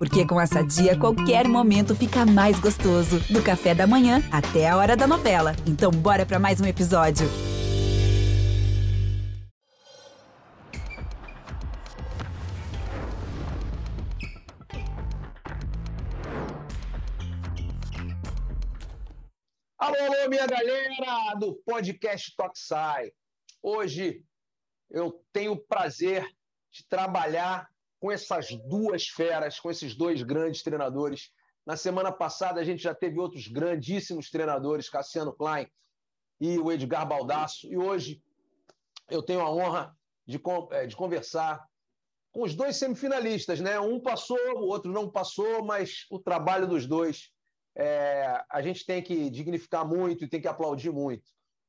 Porque com essa dia, qualquer momento fica mais gostoso. Do café da manhã até a hora da novela. Então, bora para mais um episódio. Alô, alô, minha galera do podcast Toxai. Hoje eu tenho o prazer de trabalhar com essas duas feras, com esses dois grandes treinadores. Na semana passada, a gente já teve outros grandíssimos treinadores, Cassiano Klein e o Edgar Baldasso. E hoje eu tenho a honra de, eh, de conversar com os dois semifinalistas. Né? Um passou, o outro não passou, mas o trabalho dos dois é, a gente tem que dignificar muito e tem que aplaudir muito.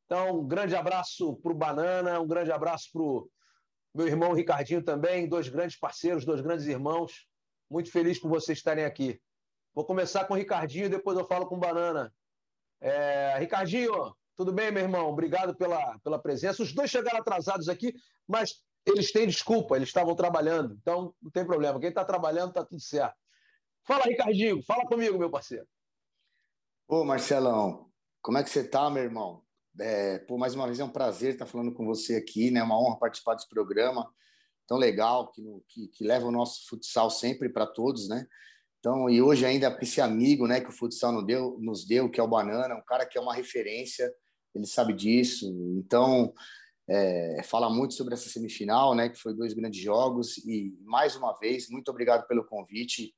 Então, um grande abraço para o Banana, um grande abraço para o meu irmão Ricardinho também, dois grandes parceiros, dois grandes irmãos. Muito feliz por vocês estarem aqui. Vou começar com o Ricardinho, depois eu falo com o Banana. É, Ricardinho, tudo bem, meu irmão? Obrigado pela, pela presença. Os dois chegaram atrasados aqui, mas eles têm desculpa, eles estavam trabalhando, então não tem problema. Quem está trabalhando está tudo certo. Fala, Ricardinho, fala comigo, meu parceiro. Ô, Marcelão, como é que você está, meu irmão? É, pô, mais uma vez é um prazer estar falando com você aqui, né? É uma honra participar desse programa tão legal que, que, que leva o nosso futsal sempre para todos, né? Então, e hoje ainda esse amigo, né, que o futsal nos deu, nos deu, que é o Banana, um cara que é uma referência, ele sabe disso. Então, é, fala muito sobre essa semifinal, né, que foi dois grandes jogos e mais uma vez muito obrigado pelo convite.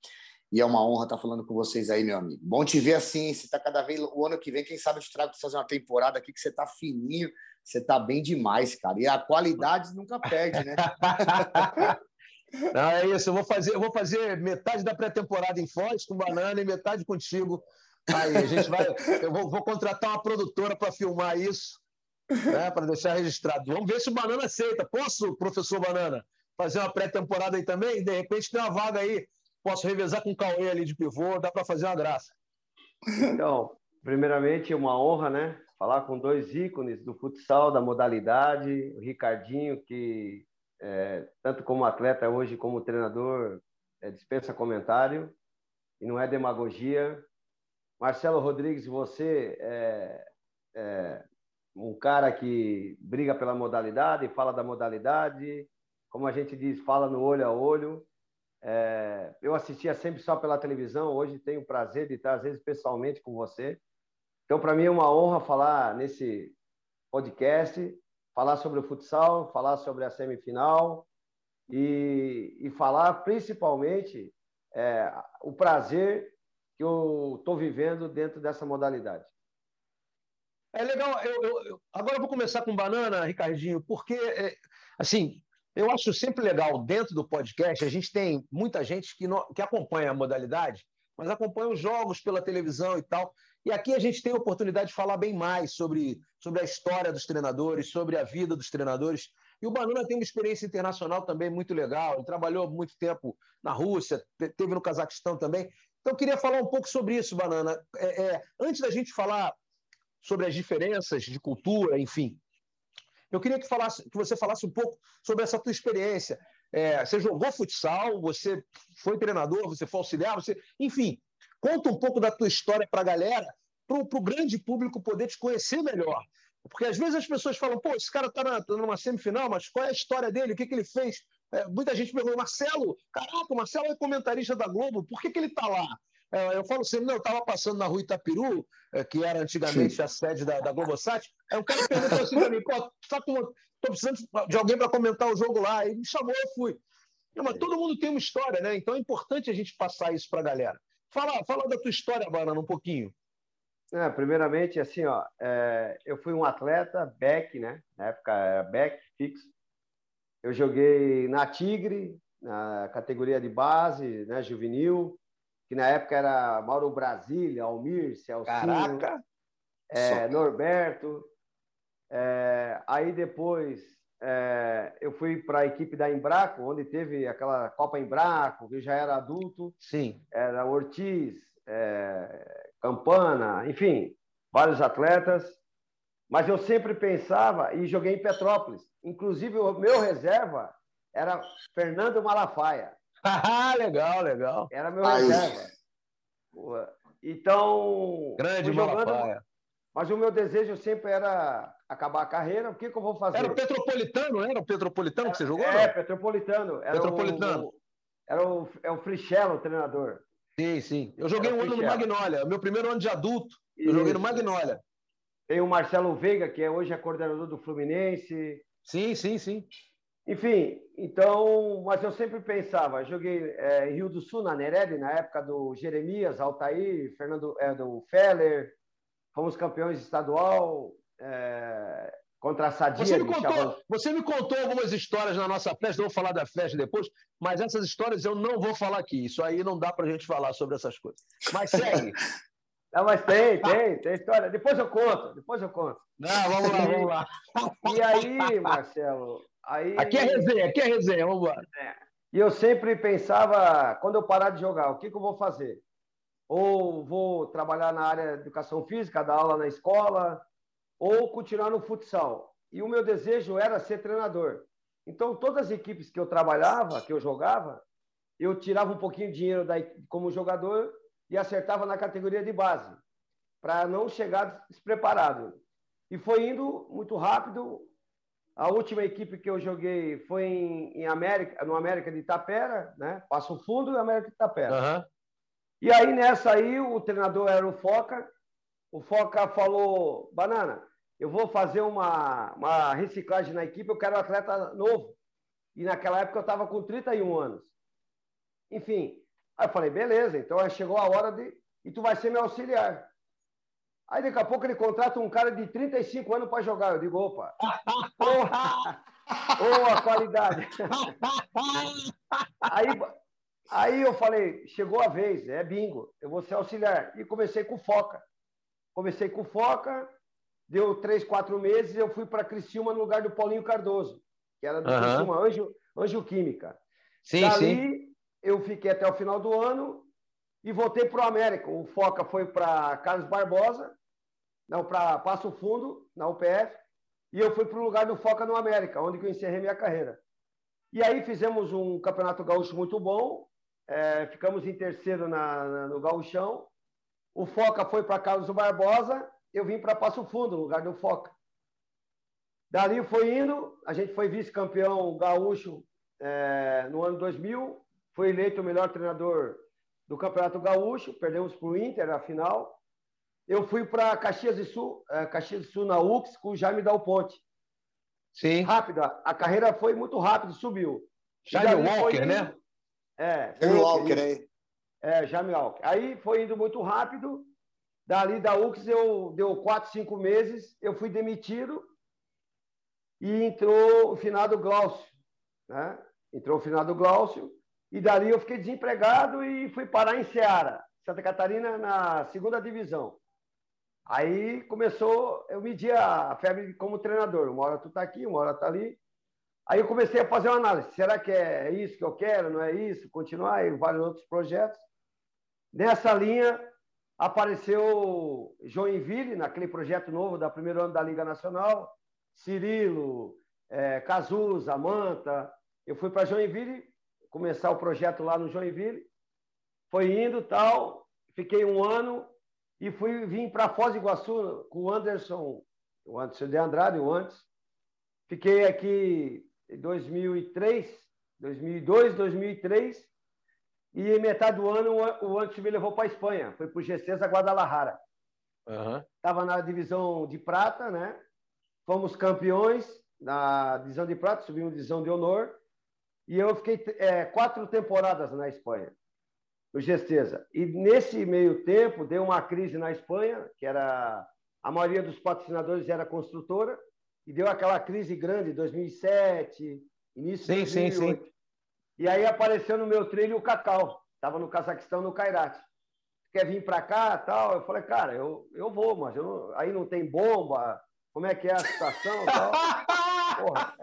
E é uma honra estar falando com vocês aí, meu amigo. Bom te ver assim. Você está cada vez. O ano que vem, quem sabe eu te trago para fazer uma temporada aqui que você está fininho, você está bem demais, cara. E a qualidade nunca perde, né? Não, é isso. Eu vou fazer, eu vou fazer metade da pré-temporada em Foz com banana e metade contigo. Aí, a gente vai. Eu vou, vou contratar uma produtora para filmar isso, né, para deixar registrado. Vamos ver se o Banana aceita. Posso, professor Banana, fazer uma pré-temporada aí também? De repente tem uma vaga aí posso revezar com o Cauê ali de pivô, dá para fazer uma graça. Então, primeiramente, uma honra, né? Falar com dois ícones do futsal, da modalidade, o Ricardinho, que é, tanto como atleta hoje, como treinador, é, dispensa comentário, e não é demagogia. Marcelo Rodrigues, você é, é um cara que briga pela modalidade, fala da modalidade, como a gente diz, fala no olho a olho. É, eu assistia sempre só pela televisão, hoje tenho o prazer de estar, às vezes, pessoalmente com você. Então, para mim é uma honra falar nesse podcast, falar sobre o futsal, falar sobre a semifinal e, e falar principalmente é, o prazer que eu estou vivendo dentro dessa modalidade. É legal. Eu, eu, agora eu vou começar com banana, Ricardinho, porque, é, assim, eu acho sempre legal, dentro do podcast, a gente tem muita gente que, não, que acompanha a modalidade, mas acompanha os jogos pela televisão e tal. E aqui a gente tem a oportunidade de falar bem mais sobre, sobre a história dos treinadores, sobre a vida dos treinadores. E o Banana tem uma experiência internacional também muito legal. Ele trabalhou muito tempo na Rússia, teve no Cazaquistão também. Então, eu queria falar um pouco sobre isso, Banana. É, é, antes da gente falar sobre as diferenças de cultura, enfim, eu queria que, falasse, que você falasse um pouco sobre essa tua experiência. É, você jogou futsal, você foi treinador, você foi auxiliar, você, enfim, conta um pouco da tua história para a galera, para o grande público poder te conhecer melhor. Porque às vezes as pessoas falam, pô, esse cara está tá numa semifinal, mas qual é a história dele? O que, que ele fez? É, muita gente pergunta, Marcelo, caraca, o Marcelo é comentarista da Globo, por que, que ele está lá? É, eu falo sempre, não, eu estava passando na rua Itapiru, é, que era antigamente Sim. a sede da, da Globosat, aí o cara perguntou assim para mim, pô, tá com, tô precisando de alguém para comentar o jogo lá, e me chamou, eu fui. Não, mas todo mundo tem uma história, né? Então é importante a gente passar isso para a galera. Fala, fala da tua história, Banana, um pouquinho. É, primeiramente, assim, ó, é, eu fui um atleta, back, né? Na época era back, fixo. Eu joguei na Tigre, na categoria de base, né, juvenil que na época era Mauro Brasília, Almir, Celcinho! É, Norberto. É, aí depois é, eu fui para a equipe da Embraco, onde teve aquela Copa Embraco, que já era adulto. Sim. Era Ortiz, é, Campana, enfim, vários atletas. Mas eu sempre pensava e joguei em Petrópolis. Inclusive, o meu reserva era Fernando Malafaia. Ah, legal, legal. Era meu reserva. Então. Grande jogando, Mas o meu desejo sempre era acabar a carreira. O que, que eu vou fazer? Era o Petropolitano, não era o Petropolitano que você jogou? É, não? Petropolitano. Era Petropolitano. O, era o, é o Frichello, o treinador. Sim, sim. Eu joguei era um ano no Magnólia. Meu primeiro ano de adulto, Isso. eu joguei no Magnólia. Tem o Marcelo Veiga, que é hoje é coordenador do Fluminense. Sim, sim, sim. Enfim, então, mas eu sempre pensava, joguei é, em Rio do Sul, na Nered, na época do Jeremias, Altair, Fernando, é, do Feller, fomos campeões estadual é, contra a Sadia. Você me, contou, você me contou algumas histórias na nossa festa, eu vou falar da festa depois, mas essas histórias eu não vou falar aqui. Isso aí não dá para a gente falar sobre essas coisas. Mas segue. Não, mas tem, tem, tem história. Depois eu conto, depois eu conto. Não, vamos lá, vamos lá. E aí, Marcelo, aí... Aqui é resenha, aqui é resenha, vamos lá. É. E eu sempre pensava, quando eu parar de jogar, o que, que eu vou fazer? Ou vou trabalhar na área de educação física, dar aula na escola, ou continuar no futsal. E o meu desejo era ser treinador. Então, todas as equipes que eu trabalhava, que eu jogava, eu tirava um pouquinho de dinheiro da, como jogador e acertava na categoria de base, para não chegar despreparado. E foi indo muito rápido. A última equipe que eu joguei foi em, em América, no América de Itapera, né? Passo Fundo e América de Itapera. Uhum. E aí, nessa aí, o treinador era o Foca. O Foca falou, Banana, eu vou fazer uma, uma reciclagem na equipe, eu quero um atleta novo. E naquela época eu estava com 31 anos. Enfim, Aí eu falei, beleza, então chegou a hora de. E tu vai ser meu auxiliar. Aí daqui a pouco ele contrata um cara de 35 anos para jogar. Eu digo, opa, oh, a qualidade. aí, aí eu falei, chegou a vez, é bingo, eu vou ser auxiliar. E comecei com foca. Comecei com foca, deu três, quatro meses, eu fui para Criciúma no lugar do Paulinho Cardoso, que era do uhum. Criciúma, Anjo, Anjo Química. Sim, Dali, sim eu fiquei até o final do ano e voltei para o América. O Foca foi para Carlos Barbosa, não, para Passo Fundo, na UPF, e eu fui para o lugar do Foca no América, onde eu encerrei minha carreira. E aí fizemos um campeonato gaúcho muito bom, é, ficamos em terceiro na, na, no gauchão. O Foca foi para Carlos Barbosa, eu vim para Passo Fundo, lugar do Foca. Dali foi indo, a gente foi vice-campeão gaúcho é, no ano 2000, foi eleito o melhor treinador do Campeonato Gaúcho, perdemos para o Inter na final. Eu fui para Caxias do Sul, é, Caxias do Sul na UX com o Jaime Dal Ponte. Sim. Rápida, a carreira foi muito rápida, subiu. Jaime Walker, né? É. Jaime Walker aí. É, Jaime Walker. Aí foi indo muito rápido. Dali da UX eu deu quatro, cinco meses, eu fui demitido e entrou o finado Glaucio, né? Entrou o finado Glaucio e dali eu fiquei desempregado e fui parar em Ceará, Santa Catarina, na segunda divisão. Aí começou, eu media a febre como treinador. Uma hora tu tá aqui, uma hora tá ali. Aí eu comecei a fazer uma análise. Será que é isso que eu quero? Não é isso? Continuar e vários outros projetos. Nessa linha apareceu Joinville, naquele projeto novo da primeiro ano da Liga Nacional. Cirilo, é, Cazuza, Manta. Eu fui para Joinville começar o projeto lá no Joinville. Foi indo tal, fiquei um ano e fui vim para Foz do Iguaçu com o Anderson, o Anderson de Andrade, o antes. Fiquei aqui em 2003, 2002, 2003 e metade do ano o Anderson me levou para a Espanha, foi para o G6 Guadalajara. Estava uhum. na divisão de prata, né? Fomos campeões na divisão de prata, subimos divisão de honor e eu fiquei é, quatro temporadas na Espanha, no Gesteza. E nesse meio tempo deu uma crise na Espanha, que era a maioria dos patrocinadores era construtora, e deu aquela crise grande, 2007, início de 2008. Sim, sim, sim. E aí apareceu no meu trilho o Cacau, estava no Cazaquistão, no Kairat. Quer vir para cá, tal? Eu falei, cara, eu, eu vou, mas eu não, aí não tem bomba, como é que é a situação, tal. Porra.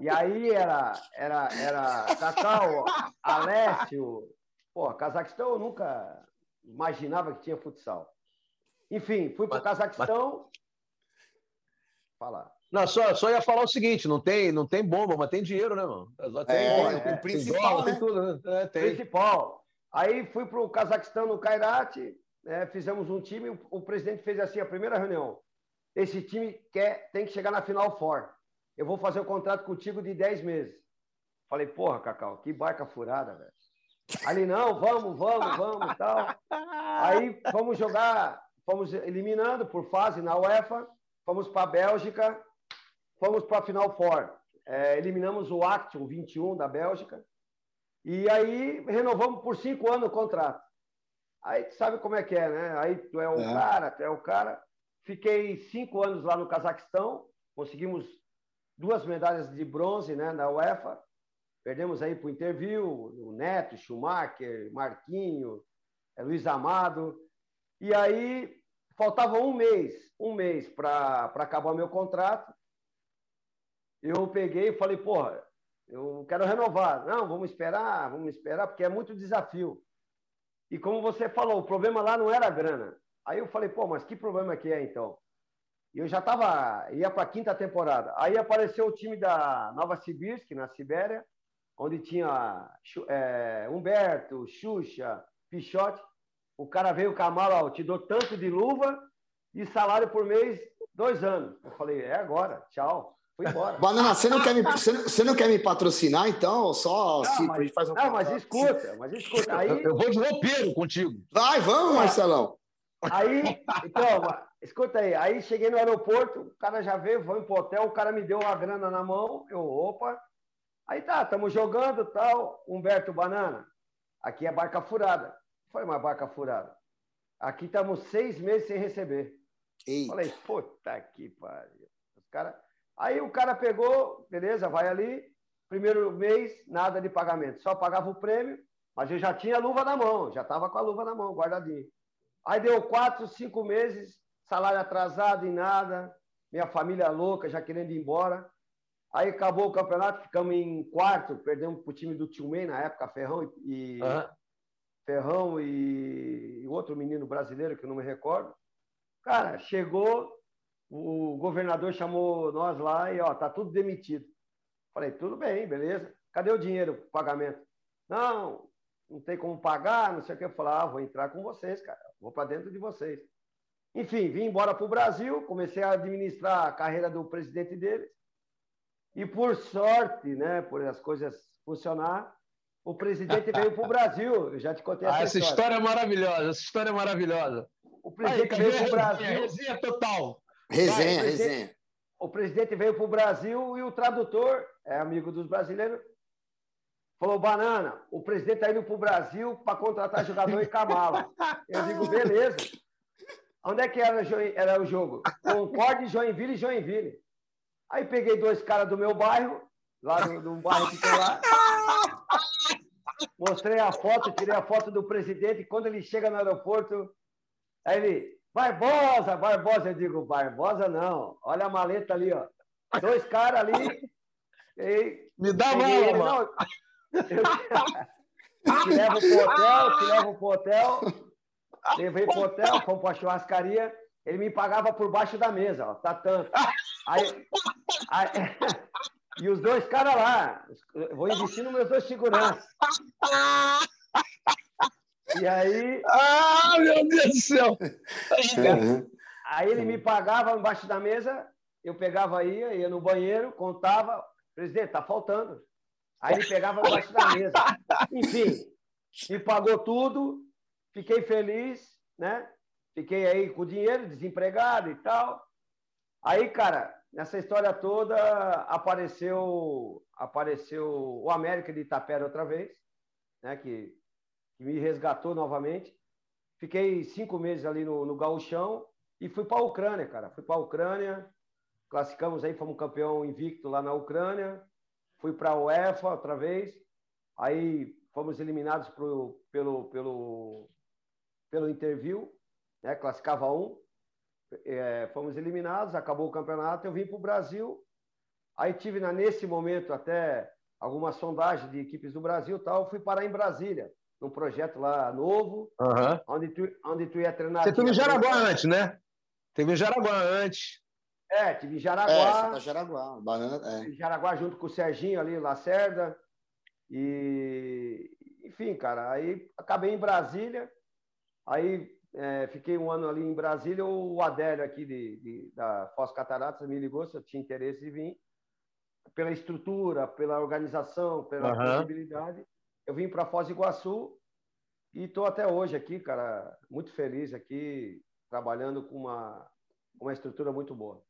E aí era, era, era Cacau, Alessio. Pô, Cazaquistão eu nunca imaginava que tinha futsal. Enfim, fui para o Cazaquistão. Falar. Não, só, só ia falar o seguinte: não tem, não tem bomba, mas tem dinheiro, né, mano? Tem, é, é, o principal, tem, né? tem tudo, né? É, tem. Principal. Aí fui para o Cazaquistão, no Kairat, né, fizemos um time, o, o, presidente fez assim, a primeira reunião. Esse time quer, tem que chegar na final for. Eu vou fazer o contrato contigo de 10 meses. Falei, porra, Cacau, que barca furada, velho. Ali, não, vamos, vamos, vamos e tal. Aí fomos jogar, fomos eliminando por fase na UEFA, fomos para a Bélgica, fomos para a Final Four. É, eliminamos o Action 21 da Bélgica. E aí renovamos por cinco anos o contrato. Aí tu sabe como é que é, né? Aí tu é o é. cara, tu é o cara. Fiquei cinco anos lá no Cazaquistão, conseguimos duas medalhas de bronze né, na UEFA. Perdemos aí para o Interview, o Neto, Schumacher, Marquinho, é, Luiz Amado. E aí faltava um mês, um mês para acabar meu contrato. Eu peguei e falei, porra, eu quero renovar. Não, vamos esperar, vamos esperar, porque é muito desafio. E como você falou, o problema lá não era a grana. Aí eu falei, pô, mas que problema que é então? E eu já estava, ia para a quinta temporada. Aí apareceu o time da Nova Sibirsk, na Sibéria, onde tinha é, Humberto, Xuxa, Pichote. O cara veio com a mala, ó, te dou tanto de luva e salário por mês, dois anos. Eu falei, é agora, tchau. Fui embora. Banana, você não, quer me, você não quer me patrocinar, então? Só não, se mas, a gente faz um. Não, mas escuta, mas escuta. Aí... Eu vou de roupeiro contigo. Vai, vamos, Marcelão. Aí, então, escuta aí. Aí cheguei no aeroporto, o cara já veio, vamos pro hotel, o cara me deu uma grana na mão. Eu, opa. Aí tá, estamos jogando tal. Humberto Banana, aqui é barca furada. Foi uma barca furada. Aqui estamos seis meses sem receber. Eita. Falei, puta que pariu. Os caras. Aí o cara pegou, beleza, vai ali. Primeiro mês, nada de pagamento. Só pagava o prêmio, mas eu já tinha a luva na mão, já estava com a luva na mão, guardadinho. Aí deu quatro, cinco meses, salário atrasado e nada, minha família louca, já querendo ir embora. Aí acabou o campeonato, ficamos em quarto, perdemos para o time do Tio na época, Ferrão e, uhum. Ferrão e, e outro menino brasileiro que eu não me recordo. Cara, chegou o governador chamou nós lá e, ó, tá tudo demitido. Falei, tudo bem, beleza. Cadê o dinheiro, o pagamento? Não, não tem como pagar, não sei o que. Eu falei, ah, vou entrar com vocês, cara. Vou para dentro de vocês. Enfim, vim embora para o Brasil, comecei a administrar a carreira do presidente deles. E por sorte, né, por as coisas funcionar, o presidente veio para o Brasil. Eu já te contei essa, ah, essa história. história é maravilhosa, essa história é maravilhosa. O presidente Aí, veio para o Brasil. Resenha total. Resenha, Cara, resenha. O presidente veio para o Brasil e o tradutor, é amigo dos brasileiros, falou: Banana, o presidente está indo para o Brasil para contratar jogador em Camala. Eu digo: beleza. Onde é que era, o jogo? Concorde, Joinville e Joinville. Aí peguei dois caras do meu bairro, lá no bairro que tem lá. Mostrei a foto, tirei a foto do presidente. E quando ele chega no aeroporto, aí ele, Barbosa, Barbosa, eu digo, Barbosa não. Olha a maleta ali, ó. Dois caras ali. E... Me dá a mano. Te levo pro hotel, te levo pro hotel. Levei pro hotel, fomos pra churrascaria. Ele me pagava por baixo da mesa, ó. Tá tanto. Aí, aí, e os dois caras lá. Eu vou investir nos meus dois seguranças. E aí. Ah, meu Deus do céu! Aí ele me pagava embaixo da mesa, eu pegava aí, ia no banheiro, contava, presidente, tá faltando. Aí ele pegava embaixo da mesa. Enfim, me pagou tudo, fiquei feliz, né? Fiquei aí com dinheiro, desempregado e tal. Aí, cara, nessa história toda apareceu apareceu o América de Itapera outra vez, né? Que que me resgatou novamente. Fiquei cinco meses ali no, no gauchão e fui para a Ucrânia, cara. Fui para a Ucrânia, classificamos aí, fomos campeão invicto lá na Ucrânia. Fui para a UEFA outra vez. Aí fomos eliminados pro, pelo, pelo, pelo interview, né? classificava um. É, fomos eliminados, acabou o campeonato. Eu vim para o Brasil. Aí tive nesse momento até alguma sondagem de equipes do Brasil tal. Fui parar em Brasília num projeto lá novo, uhum. onde, tu, onde tu ia treinar. Você teve em Jaraguá antes, né? Teve em Jaraguá antes. É, tive Jaraguá. É, tá Jaraguá, banana, é. Jaraguá junto com o Serginho ali, Lacerda. E, enfim, cara, aí acabei em Brasília. Aí é, fiquei um ano ali em Brasília. O Adélio aqui de, de da Foz Cataratas me ligou se eu tinha interesse de vir. Pela estrutura, pela organização, pela uhum. possibilidade. Eu vim para Foz do Iguaçu e estou até hoje aqui, cara, muito feliz aqui, trabalhando com uma, uma estrutura muito boa.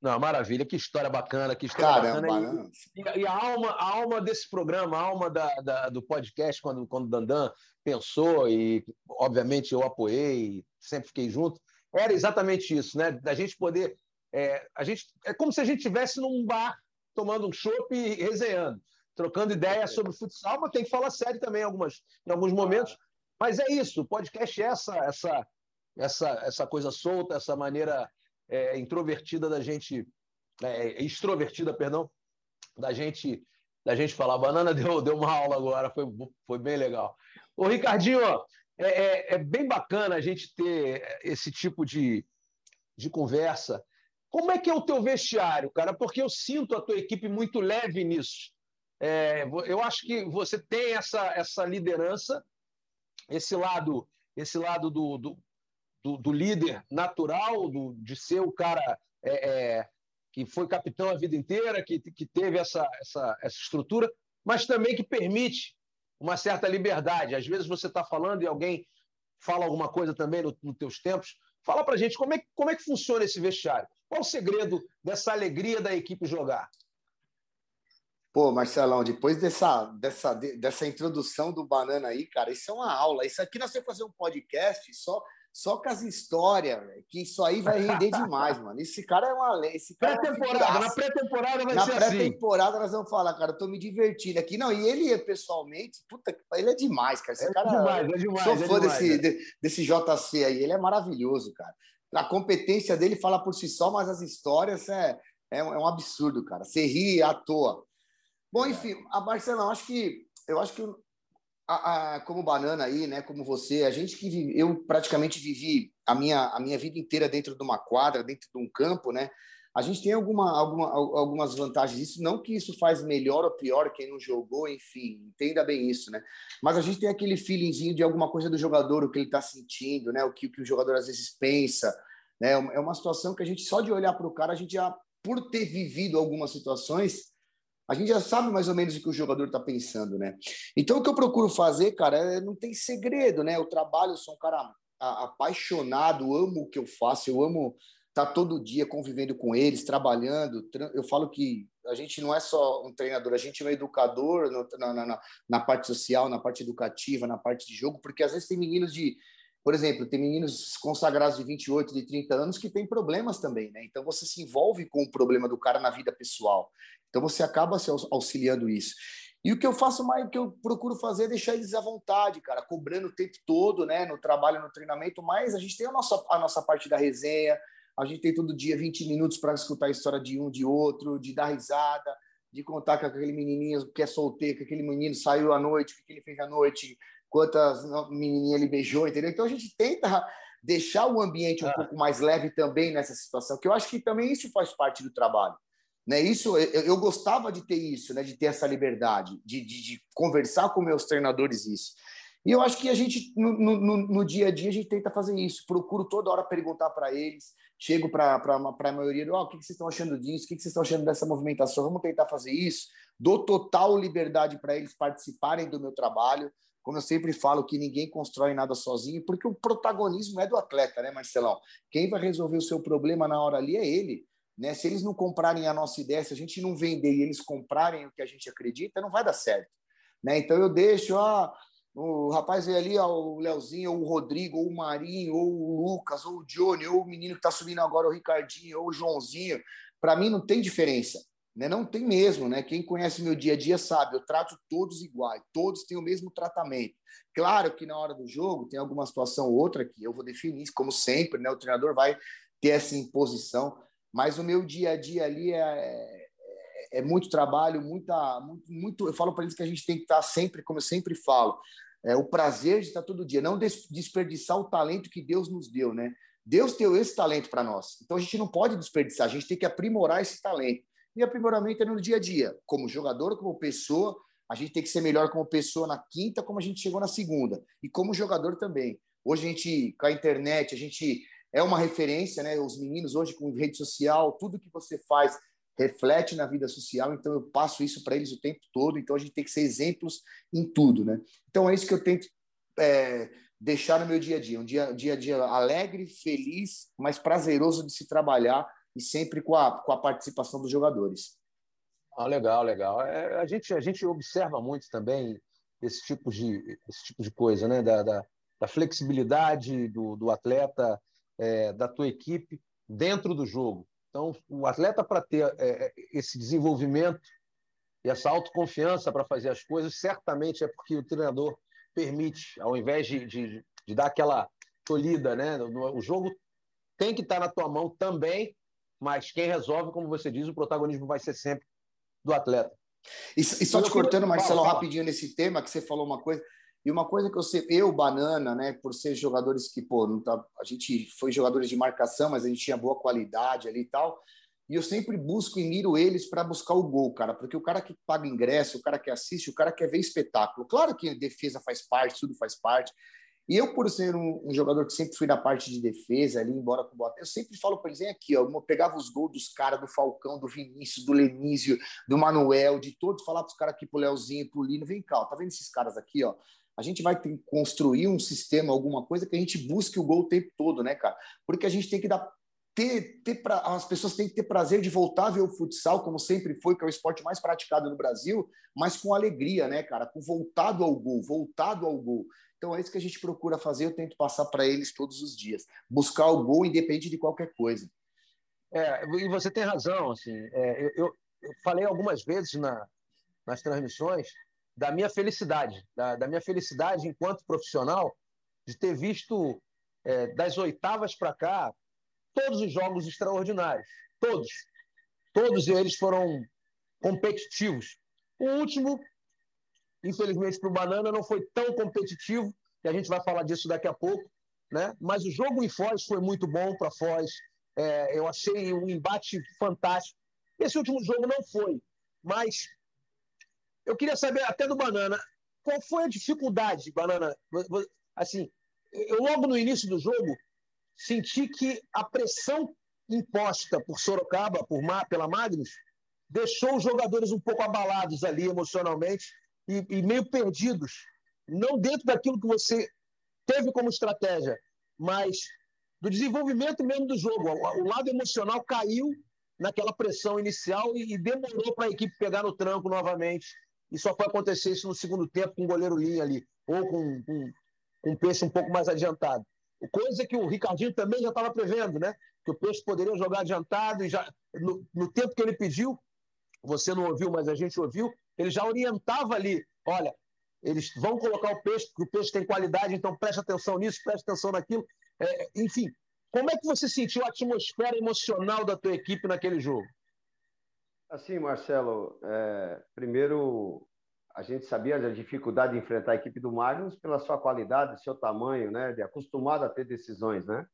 Não, maravilha, que história bacana, que história Caramba, bacana. E, e, a, alma, a alma desse programa, a alma da, da, do podcast, quando, quando o Dandan pensou, e obviamente eu apoiei, sempre fiquei junto, era exatamente isso, né? Da gente poder. É, a gente, é como se a gente estivesse num bar tomando um chopp e resenhando, trocando ideias sobre futsal, mas tem que falar sério também em, algumas, em alguns momentos. Mas é isso, o podcast é essa, essa, essa, essa coisa solta, essa maneira é, introvertida da gente, é, extrovertida, perdão, da gente da gente falar. Banana deu, deu uma aula agora, foi, foi bem legal. Ô, Ricardinho, é, é, é, bem bacana a gente ter esse tipo de, de conversa. Como é que é o teu vestiário, cara? Porque eu sinto a tua equipe muito leve nisso. É, eu acho que você tem essa, essa liderança, esse lado, esse lado do, do, do, do líder natural, do, de ser o cara é, é, que foi capitão a vida inteira, que, que teve essa, essa, essa estrutura, mas também que permite uma certa liberdade. Às vezes você está falando e alguém fala alguma coisa também nos no teus tempos. Fala para gente como é, como é que funciona esse vestiário. Qual o segredo dessa alegria da equipe jogar? Pô, Marcelão, depois dessa, dessa, dessa introdução do Banana aí, cara, isso é uma aula. Isso aqui nós vamos fazer um podcast só só com as histórias, que isso aí vai render demais, mano. Esse cara é uma lei. É pré-temporada, na pré-temporada vai na ser pré assim. Na pré-temporada nós vamos falar, cara, eu tô me divertindo aqui. Não, e ele pessoalmente, puta, ele é demais, cara. Esse é cara demais, é demais. Sou é fã demais, desse, é. desse JC aí, ele é maravilhoso, cara. A competência dele fala por si só, mas as histórias é, é, é um absurdo, cara. Você ri à toa. Bom, enfim, a Barcelona, acho que eu acho que a, a, como banana aí, né? Como você, a gente que vive, eu praticamente vivi a minha, a minha vida inteira dentro de uma quadra, dentro de um campo, né? A gente tem alguma, alguma, algumas vantagens isso, não que isso faz melhor ou pior quem não jogou, enfim, entenda bem isso, né? Mas a gente tem aquele feelingzinho de alguma coisa do jogador, o que ele está sentindo, né? O que, o que o jogador às vezes pensa, né? É uma situação que a gente só de olhar para o cara, a gente já, por ter vivido algumas situações, a gente já sabe mais ou menos o que o jogador está pensando, né? Então, o que eu procuro fazer, cara, é, não tem segredo, né? Eu trabalho, eu sou um cara apaixonado, amo o que eu faço, eu amo estar tá todo dia convivendo com eles, trabalhando. Eu falo que a gente não é só um treinador, a gente é um educador na, na, na parte social, na parte educativa, na parte de jogo, porque às vezes tem meninos de por exemplo, tem meninos consagrados de 28, de 30 anos que têm problemas também, né? Então você se envolve com o problema do cara na vida pessoal. Então você acaba se auxiliando isso. E o que eu faço mais, o que eu procuro fazer é deixar eles à vontade, cara, cobrando o tempo todo, né, no trabalho, no treinamento, mas a gente tem a nossa, a nossa parte da resenha, a gente tem todo dia 20 minutos para escutar a história de um, de outro, de dar risada, de contar que aquele menininho que é solteiro, que aquele menino saiu à noite, o que ele fez à noite, quantas menininhas ele beijou, entendeu? Então a gente tenta deixar o ambiente um ah. pouco mais leve também nessa situação, que eu acho que também isso faz parte do trabalho. Né? Isso, eu, eu gostava de ter isso, né? de ter essa liberdade, de, de, de, conversar com meus treinadores isso. E eu acho que a gente, no, no, no dia a dia, a gente tenta fazer isso. Procuro toda hora perguntar para eles, chego para a maioria, oh, o que, que vocês estão achando disso? O que, que vocês estão achando dessa movimentação? Vamos tentar fazer isso. Dou total liberdade para eles participarem do meu trabalho. Como eu sempre falo, que ninguém constrói nada sozinho, porque o protagonismo é do atleta, né, Marcelão? Quem vai resolver o seu problema na hora ali é ele. Né? Se eles não comprarem a nossa ideia, se a gente não vender e eles comprarem o que a gente acredita, não vai dar certo. Né? Então eu deixo, ah, o rapaz aí ali, ó, o Leozinho, ou o Rodrigo, ou o Marinho, ou o Lucas, ou o Johnny, ou o menino que está subindo agora, o Ricardinho, ou o Joãozinho. Para mim não tem diferença. Né? Não tem mesmo, né? Quem conhece meu dia a dia sabe, eu trato todos iguais, todos têm o mesmo tratamento. Claro que na hora do jogo tem alguma situação ou outra que eu vou definir, como sempre, né? O treinador vai ter essa imposição, mas o meu dia a dia ali é, é, é muito trabalho, muita, muito, muito. Eu falo para eles que a gente tem que estar sempre, como eu sempre falo, é, o prazer de estar todo dia, não desperdiçar o talento que Deus nos deu, né? Deus deu esse talento para nós. Então a gente não pode desperdiçar, a gente tem que aprimorar esse talento. E aprimoramento é no dia a dia, como jogador, como pessoa. A gente tem que ser melhor como pessoa na quinta, como a gente chegou na segunda. E como jogador também. Hoje a gente, com a internet, a gente é uma referência, né? Os meninos hoje com rede social, tudo que você faz reflete na vida social, então eu passo isso para eles o tempo todo, então a gente tem que ser exemplos em tudo, né? Então é isso que eu tento é, deixar no meu dia a dia, um dia, dia a dia alegre, feliz, mas prazeroso de se trabalhar e sempre com a, com a participação dos jogadores. Ah, legal, legal. É, a, gente, a gente observa muito também esse tipo de, esse tipo de coisa, né? da, da, da flexibilidade do, do atleta, é, da tua equipe dentro do jogo. Então, o atleta, para ter é, é, esse desenvolvimento e essa autoconfiança para fazer as coisas, certamente é porque o treinador permite, ao invés de, de, de dar aquela tolhida, né? O jogo tem que estar na tua mão também, mas quem resolve, como você diz, o protagonismo vai ser sempre do atleta. E, e só te cortando, Marcelo, rapidinho nesse tema, que você falou uma coisa. E uma coisa que eu sei, eu, Banana, né, por ser jogadores que, pô, não tá, a gente foi jogadores de marcação, mas a gente tinha boa qualidade ali e tal. E eu sempre busco e miro eles para buscar o gol, cara, porque o cara que paga ingresso, o cara que assiste, o cara quer ver espetáculo. Claro que defesa faz parte, tudo faz parte. E eu, por ser um, um jogador que sempre fui da parte de defesa ali, embora com bota, eu sempre falo para eles, vem aqui, ó, eu pegava os gols dos caras, do Falcão, do Vinícius, do Lenísio, do Manuel, de todos, falar para os caras aqui, pro Leozinho, pro Lino, vem cá, ó, tá vendo esses caras aqui, ó? a gente vai ter construir um sistema, alguma coisa que a gente busque o gol o tempo todo, né, cara? Porque a gente tem que dar ter, ter pra, as pessoas têm que ter prazer de voltar a ver o futsal, como sempre foi, que é o esporte mais praticado no Brasil, mas com alegria, né, cara? Com voltado ao gol, voltado ao gol. Então é isso que a gente procura fazer, eu tento passar para eles todos os dias. Buscar o gol independente de qualquer coisa. É, e você tem razão, assim, é, eu, eu, falei algumas vezes na, nas transmissões da minha felicidade, da, da minha felicidade enquanto profissional, de ter visto é, das oitavas para cá todos os jogos extraordinários. Todos. Todos eles foram competitivos. O último, infelizmente para o Banana, não foi tão competitivo, e a gente vai falar disso daqui a pouco. Né? Mas o jogo em Foz foi muito bom para Foz. É, eu achei um embate fantástico. Esse último jogo não foi, mas eu queria saber até do Banana, qual foi a dificuldade, Banana? Assim, eu logo no início do jogo senti que a pressão imposta por Sorocaba, por pela Magnus, deixou os jogadores um pouco abalados ali emocionalmente e, e meio perdidos, não dentro daquilo que você teve como estratégia, mas do desenvolvimento mesmo do jogo. O, o lado emocional caiu naquela pressão inicial e, demorou para a equipe pegar no tranco novamente e só foi acontecer isso no segundo tempo com o goleiro linha ali, ou com, com, com um peixe um pouco mais adiantado. Coisa que o Ricardinho também já estava prevendo, né? Que o peixe poderia jogar adiantado e já no, no, tempo que ele pediu, você não ouviu, mas a gente ouviu, ele já orientava ali, olha, eles vão colocar o peixe, porque o peixe tem qualidade, então preste atenção nisso, preste atenção naquilo. É, enfim, como é que você sentiu a atmosfera emocional da tua equipe naquele jogo? Assim, Marcelo, é, primeiro a gente sabia da dificuldade de enfrentar a equipe do Magnus pela sua qualidade, seu tamanho, né, de acostumado a ter decisões, né?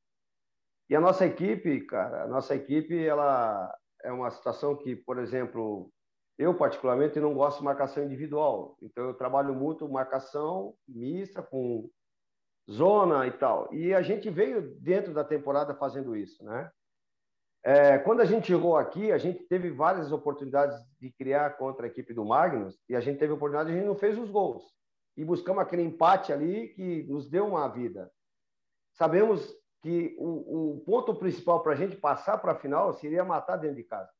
E a nossa equipe, cara, a nossa equipe, ela é uma situação que, por exemplo, eu particularmente não gosto de marcação individual, então eu trabalho muito marcação mista com zona e tal. E a gente veio dentro da temporada fazendo isso, né? É, quando a gente chegou aqui, a gente teve várias oportunidades de criar contra a equipe do Magnus e a gente teve oportunidade, a gente não fez os gols. E buscamos aquele empate ali que nos deu uma vida. Sabemos que o, o ponto principal para a gente passar para a final seria matar dentro de casa.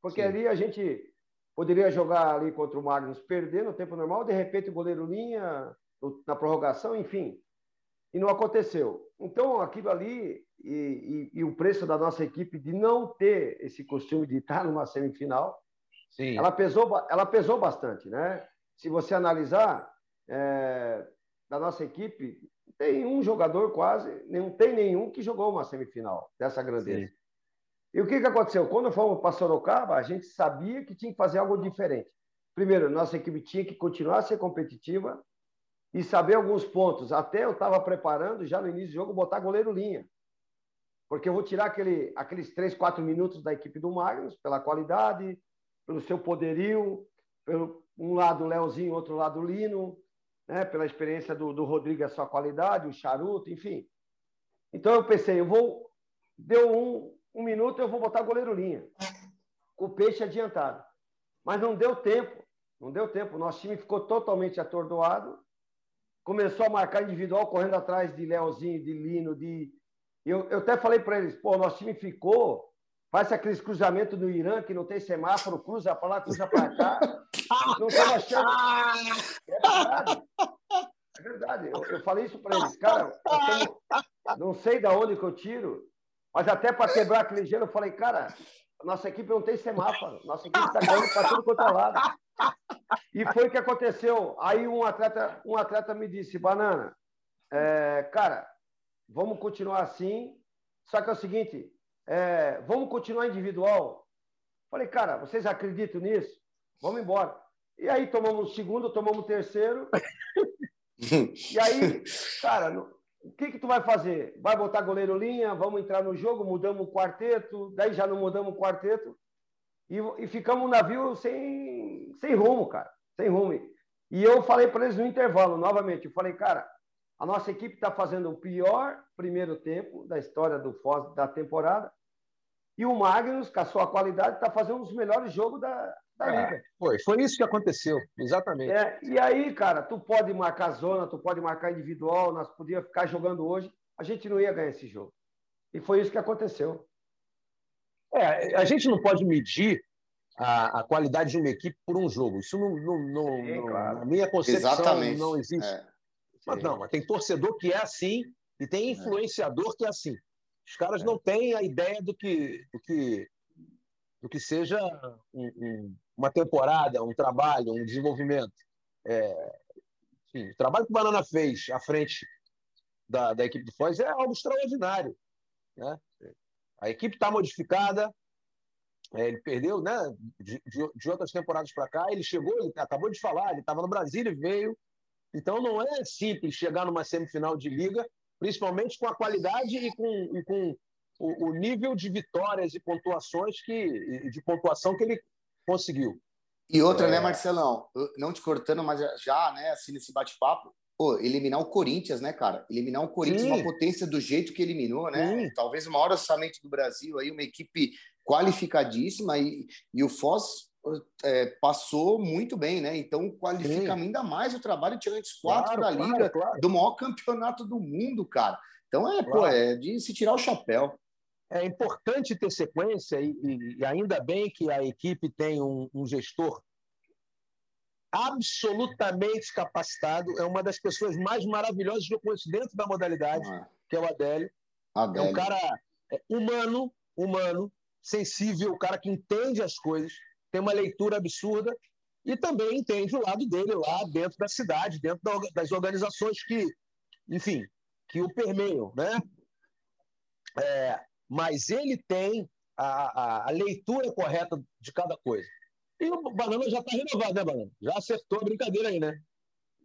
Porque Sim. ali a gente poderia jogar ali contra o Magnus, perder no tempo normal, de repente o goleiro linha na prorrogação, enfim. E não aconteceu. Então, aquilo ali e, e, e, o preço da nossa equipe de não ter esse costume de estar numa semifinal, Sim. Ela, pesou, ela pesou bastante. Né? Se você analisar, é, da nossa equipe, tem um jogador quase, não tem nenhum que jogou uma semifinal dessa grandeza. Sim. E o que, que aconteceu? Quando fomos para Sorocaba, a gente sabia que tinha que fazer algo diferente. Primeiro, nossa equipe tinha que continuar a ser competitiva e saber alguns pontos. Até eu estava preparando, já no início do jogo, botar goleiro linha. porque eu vou tirar aquele, aqueles três, quatro minutos da equipe do Magnus, pela qualidade, pelo seu poderio, pelo um lado o Leozinho, outro lado Lino, né? pela experiência do, do Rodrigo, a sua qualidade, o charuto, enfim. Então eu pensei, eu vou. Deu um, um minuto, eu vou botar goleiro linha, com o peixe adiantado. Mas não deu tempo, não deu tempo. Nosso time ficou totalmente atordoado, começou a marcar individual, correndo atrás de Leozinho, de Lino, de. Eu, eu até falei para eles, pô, nosso time ficou faz aqueles cruzamentos no Irã que não tem semáforo, cruza para lá, cruza para cá. Não tem uma chance. É verdade. É verdade. Eu, eu falei isso para eles. Cara, tenho, não sei de onde que eu tiro, mas até para quebrar aquele gelo, eu falei, cara, nossa equipe não tem semáforo. Nossa equipe está caindo para tudo quanto é lado. E foi o que aconteceu. Aí um atleta, um atleta me disse, Banana, é, cara, vamos continuar assim. Só que é o seguinte, é, vamos continuar individual? Falei, cara, vocês acreditam nisso? Vamos embora. E aí tomamos o segundo, tomamos o terceiro. e aí, cara, o que que tu vai fazer? Vai botar goleiro linha, vamos entrar no jogo, mudamos o quarteto, daí já não mudamos o quarteto. E, e ficamos no navio sem, sem rumo, cara. Sem rumo. E eu falei para eles no intervalo, novamente, eu falei, cara, a nossa equipe está fazendo o pior primeiro tempo da história do Foz da temporada. E o Magnus, com a sua qualidade, está fazendo um dos melhores jogos da, da é, Liga. Foi, foi isso que aconteceu, exatamente. É, e aí, cara, tu pode marcar zona, tu pode marcar individual, nós podíamos ficar jogando hoje, a gente não ia ganhar esse jogo. E foi isso que aconteceu. É, a gente não pode medir a, a qualidade de uma equipe por um jogo. Isso não, não, não, Sim, não claro. na minha concepção Exatamente. não existe. É. Mas não, mas tem torcedor que é assim e tem é. influenciador que é assim. Os caras é. não têm a ideia do que, do que, do que seja um, um, uma temporada, um trabalho, um desenvolvimento. É, enfim, o trabalho que o Banana fez à frente da, da equipe do Foz é algo extraordinário. Né? A equipe está modificada, é, ele perdeu né, de, de, outras temporadas para cá, ele chegou, ele acabou de falar, ele estava no Brasil e veio, então não é simples chegar numa semifinal de liga, principalmente com a qualidade e com, e com o, o, nível de vitórias e pontuações que de pontuação que ele conseguiu. E outra, né, é... né, Marcelão? Não te cortando, mas já, né, assim, nesse bate-papo, pô, eliminar o Corinthians, né, cara? Eliminar o Corinthians, Sim. uma potência do jeito que eliminou, né? Sim. Talvez o maior orçamento do Brasil aí, uma equipe qualificadíssima e, e o Foz é, passou muito bem, né? Então qualifica Sim. ainda mais o trabalho de antes quatro claro, da liga claro. do maior campeonato do mundo, cara. Então é, pô, é de se tirar o chapéu. É importante ter sequência e, e ainda bem que a equipe tem um, um, gestor absolutamente capacitado. É uma das pessoas mais maravilhosas que eu conheço dentro da modalidade, ah. que é o Adélio. Adélio. É um cara é, humano, humano, sensível, o cara que entende as coisas tem uma leitura absurda e também entende o lado dele lá dentro da cidade, dentro das organizações que, enfim, que o permeiam, né? É, mas ele tem a, a, a, leitura correta de cada coisa. E o Banana já está renovado, né, Banana? Já acertou a brincadeira aí, né?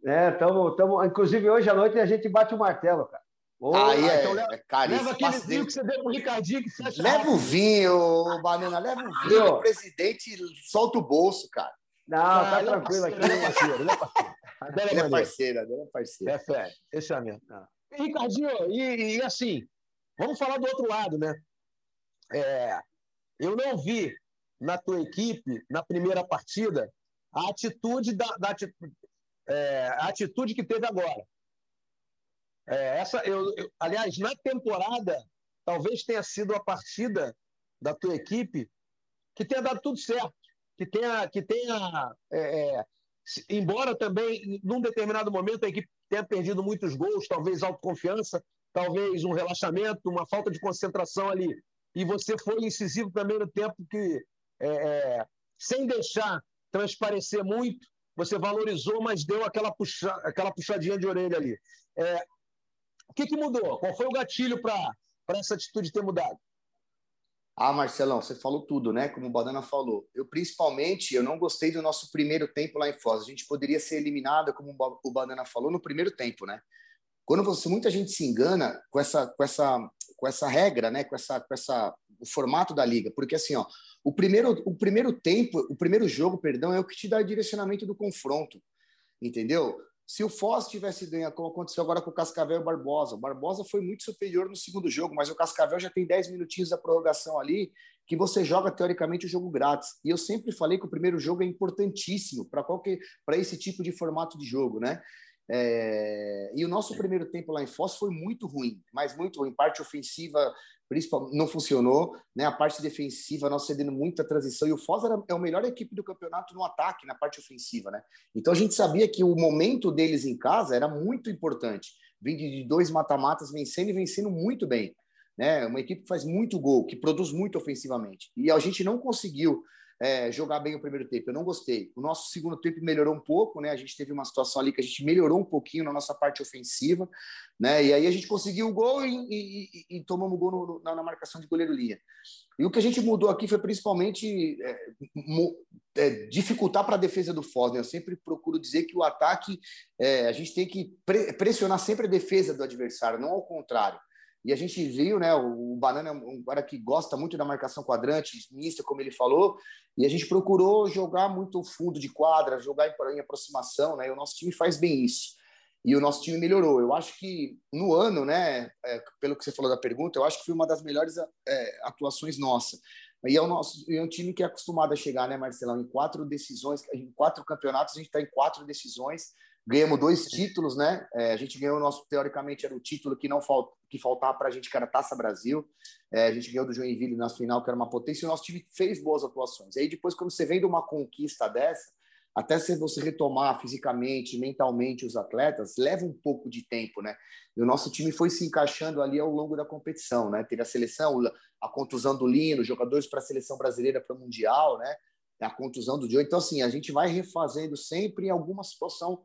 É, estamos. Inclusive, hoje à noite a gente bate o martelo, cara. Oh, aí é, então leva, é caríssimo. Leva aquele vinho que você deu pro Ricardinho que fecha Leva o vinho, Banana, leva o vinho. O presidente solta o bolso, cara. Não, ah, tá tranquilo aqui. Ele é parceiro, ele é parceiro. Ele é parceiro, ele é parceiro. É fé, esse é mesmo. Ah. E, Ricardinho, e, e, assim, vamos falar do outro lado, né? É, eu não vi na tua equipe, na primeira partida, a atitude da, da é, a atitude que teve agora. É, essa, eu, eu, aliás, na temporada, talvez tenha sido a partida da tua equipe que tenha dado tudo certo, que tenha, que tenha é, é embora também, num determinado momento, a equipe tenha perdido muitos gols, talvez autoconfiança, talvez um relaxamento, uma falta de concentração ali. E você foi incisivo também no tempo que, é, é sem deixar transparecer muito, você valorizou, mas deu aquela, puxa, aquela puxadinha de orelha ali. É, o que, que mudou? Qual foi o gatilho para essa atitude ter mudado? Ah, Marcelão, você falou tudo, né? Como o Badana falou. Eu, principalmente, eu não gostei do nosso primeiro tempo lá em Foz. A gente poderia ser eliminada, como o Badana falou, no primeiro tempo, né? Quando você, muita gente se engana com essa, com essa, com essa regra, né? Com essa, com essa o formato da liga, porque assim, ó, o primeiro, o primeiro tempo, o primeiro jogo, perdão, é o que te dá o direcionamento do confronto, entendeu? Se o Foz tivesse ganho, como aconteceu agora com o Cascavel e o Barbosa, o Barbosa foi muito superior no segundo jogo, mas o Cascavel já tem 10 minutinhos da prorrogação ali, que você joga teoricamente o jogo grátis. E eu sempre falei que o primeiro jogo é importantíssimo para qualquer para esse tipo de formato de jogo, né? É... E o nosso primeiro tempo lá em Foz foi muito ruim, mas muito ruim. Parte ofensiva principal não funcionou, né? A parte defensiva nós cedendo muita transição e o Foz era, é a melhor equipe do campeonato no ataque, na parte ofensiva, né? Então a gente sabia que o momento deles em casa era muito importante, vindo de dois mata-matas vencendo e vencendo muito bem, né? Uma equipe que faz muito gol, que produz muito ofensivamente e a gente não conseguiu é, jogar bem o primeiro tempo. Eu não gostei. O nosso segundo tempo melhorou um pouco, né? A gente teve uma situação ali que a gente melhorou um pouquinho na nossa parte ofensiva, né? E aí a gente conseguiu o gol e, e, e, tomamos o gol no, na, na, marcação de goleiro linha. E o que a gente mudou aqui foi principalmente é, é, dificultar para a defesa do Foz. Né? Eu sempre procuro dizer que o ataque é, a gente tem que pre pressionar sempre a defesa do adversário, não ao contrário. E a gente viu, né? O Banana é um cara que gosta muito da marcação quadrante, mista, como ele falou, e a gente procurou jogar muito fundo de quadra, jogar em, aproximação, né? E o nosso time faz bem isso. E o nosso time melhorou. Eu acho que no ano, né? É, pelo que você falou da pergunta, eu acho que foi uma das melhores é, atuações nossa. E é o nosso é um time que é acostumado a chegar, né, Marcelão, em quatro decisões, em quatro campeonatos, a gente está em quatro decisões Ganhamos dois títulos, né? É, a gente ganhou o nosso, teoricamente, era o título que não falt, que faltava para a gente, que era Taça Brasil. É, a gente ganhou do Joinville na final, que era uma potência, e o nosso time fez boas atuações. E aí, depois, quando você vem de uma conquista dessa, até se você retomar fisicamente, mentalmente os atletas, leva um pouco de tempo, né? E o nosso time foi se encaixando ali ao longo da competição, né? Teve a seleção, a contusão do Lino, jogadores para a seleção brasileira para o Mundial, né? A contusão do Joe. Então, assim, a gente vai refazendo sempre em alguma situação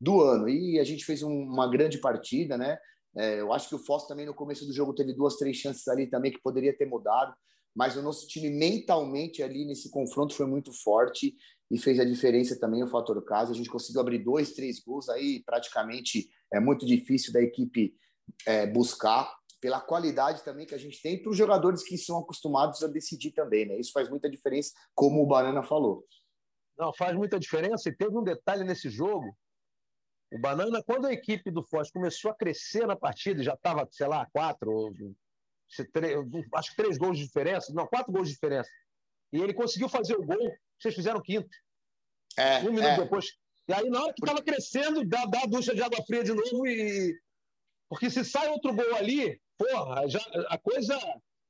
do ano. E a gente fez um, uma grande partida, né? É, eu acho que o Foz também no começo do jogo teve duas, três chances ali também que poderia ter mudado, mas o nosso time mentalmente ali nesse confronto foi muito forte e fez a diferença também o fator caso. A gente conseguiu abrir dois, três gols aí, praticamente é muito difícil da equipe é, buscar pela qualidade também que a gente tem para os jogadores que são acostumados a decidir também, né? Isso faz muita diferença, como o Banana falou. Não, faz muita diferença e teve um detalhe nesse jogo o Banana, quando a equipe do Foz começou a crescer na partida, já estava, sei lá, quatro, três, acho que três gols de diferença, não, quatro gols de diferença. E ele conseguiu fazer o gol, vocês fizeram o quinto. É, um minuto é. depois. E aí, na hora que estava crescendo, dá, dá a ducha de água fria de novo e. Porque se sai outro gol ali, porra, já, a coisa.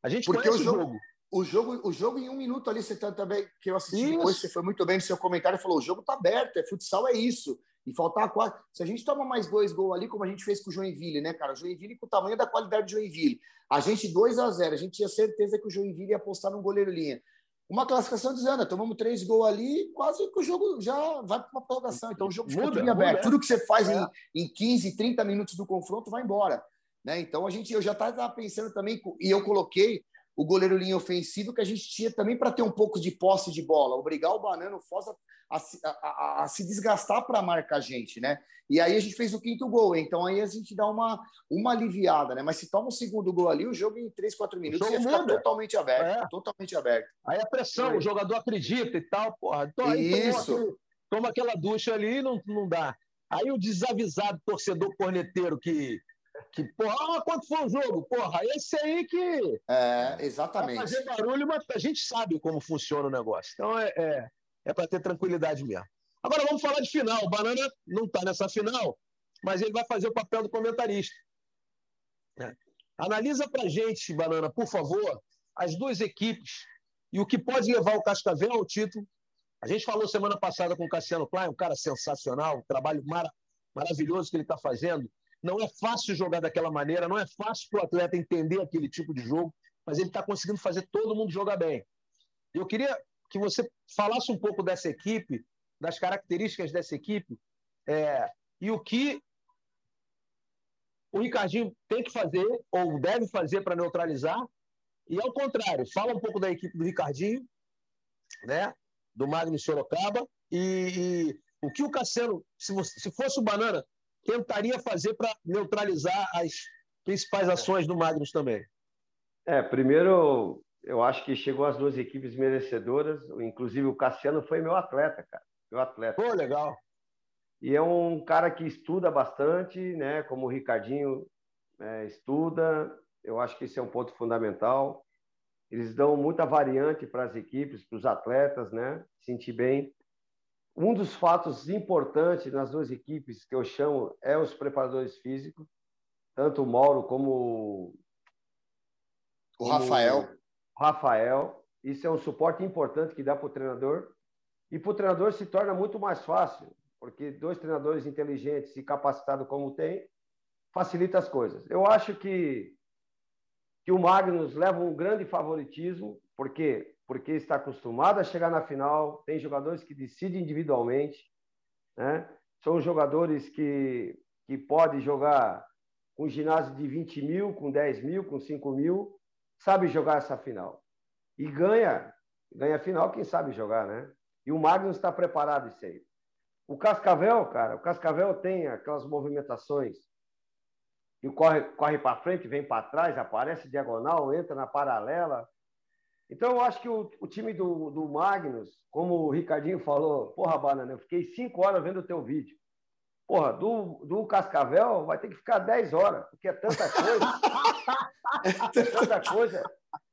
A gente Porque conhece o jogo. jogo. O jogo, o jogo em um minuto ali, você tá também, que eu assisti isso. depois, você foi muito bem no seu comentário, falou: o jogo tá aberto, é futsal, é isso e faltar quatro. Se a gente toma mais dois gols ali, como a gente fez com o Joinville, né, cara? O Joinville com o tamanho da qualidade do Joinville. A gente 2 a 0 a gente tinha certeza que o Joinville ia apostar no goleiro linha. Uma classificação dizendo, tomamos três gols ali, quase que o jogo já vai para uma prorrogação. Então o jogo fica tudo aberto. Muda. Tudo que você faz é. em, em 15, 30 minutos do confronto vai embora. Né? Então a gente, eu já estava pensando também, e eu coloquei o goleiro linha ofensivo que a gente tinha também para ter um pouco de posse de bola, obrigar o Banano o Foz a a, a, a se desgastar para marcar a gente, né? E aí a gente fez o quinto gol, então aí a gente dá uma, uma aliviada, né? Mas se toma o segundo gol ali, o jogo em 3, 4 minutos ia ficar totalmente aberto, é. totalmente aberto. Aí a pressão, é. o jogador acredita e tal, porra. Então, Isso. Toma, toma, aquela ducha ali e não, não dá. Aí o desavisado torcedor corneteiro que, que porra, ah, quanto foi o jogo? Porra, esse aí que. É, exatamente. fazer barulho, mas a gente sabe como funciona o negócio. Então é, é é para ter tranquilidade mesmo. Agora vamos falar de final. O Banana não está nessa final, mas ele vai fazer o papel do comentarista. É. Analisa para a gente, Banana, por favor, as duas equipes e o que pode levar o Cascavel ao título. A gente falou semana passada com o Cassiano Klein, um cara sensacional, um trabalho mara maravilhoso que ele está fazendo. Não é fácil jogar daquela maneira, não é fácil para o atleta entender aquele tipo de jogo, mas ele está conseguindo fazer todo mundo jogar bem. Eu queria que você falasse um pouco dessa equipe, das características dessa equipe, é, e o que o Ricardinho tem que fazer ou deve fazer para neutralizar. E ao contrário, fala um pouco da equipe do Ricardinho, né? do Magno Sorocaba, e, e o que o Cassiano, se, você, se fosse o Banana, tentaria fazer para neutralizar as principais ações do Magnus também. É, primeiro, eu acho que chegou as duas equipes merecedoras, inclusive o Cassiano foi meu atleta, cara. Meu atleta. Pô, legal. E é um cara que estuda bastante, né? Como o Ricardinho é, estuda, eu acho que esse é um ponto fundamental. Eles dão muita variante para as equipes, para os atletas, né? Sentir bem. Um dos fatos importantes nas duas equipes que eu chamo é os preparadores físicos, tanto o Mauro como o Rafael. O Rafael. Isso é um suporte importante que dá para o treinador. E para o treinador se torna muito mais fácil, porque dois treinadores inteligentes e capacitados como tem, facilita as coisas. Eu acho que, que o Magnus leva um grande favoritismo, porque porque está acostumado a chegar na final, tem jogadores que decidem individualmente, né? são jogadores que, que podem jogar com ginásio de 20 mil, com 10 mil, com 5 mil, sabe jogar essa final. E ganha, ganha a final quem sabe jogar, né? E o Magnus está preparado isso aí. O Cascavel, cara, o Cascavel tem aquelas movimentações e corre, corre para frente, vem para trás, aparece diagonal, entra na paralela. Então, eu acho que o, o time do, do Magnus, como o Ricardinho falou, porra, Banana, eu fiquei cinco horas vendo o teu vídeo. Porra, do, do Cascavel vai ter que ficar dez horas, porque é tanta coisa. é tanta coisa.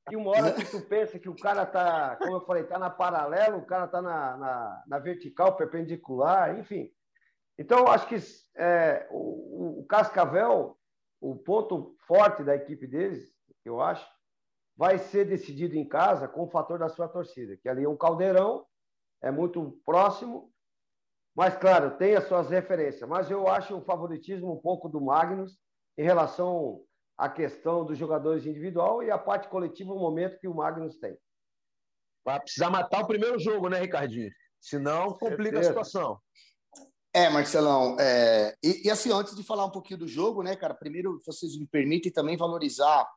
E uma hora que tu pensa que o cara tá, como eu falei, tá na paralela, o cara tá na, na, na vertical, perpendicular, enfim. Então, eu acho que é, o, o Cascavel, o ponto forte da equipe deles, eu acho, vai ser decidido em casa com o fator da sua torcida, que ali é um caldeirão, é muito próximo, mas, claro, tem as suas referências. Mas eu acho o favoritismo um pouco do Magnus em relação à questão dos jogadores individual e a parte coletiva, o momento que o Magnus tem. Vai precisar matar o primeiro jogo, né, Ricardinho? Senão complica Certeza. a situação. É, Marcelão, é... E, e, assim, antes de falar um pouquinho do jogo, né, cara, primeiro, vocês me permitem também valorizar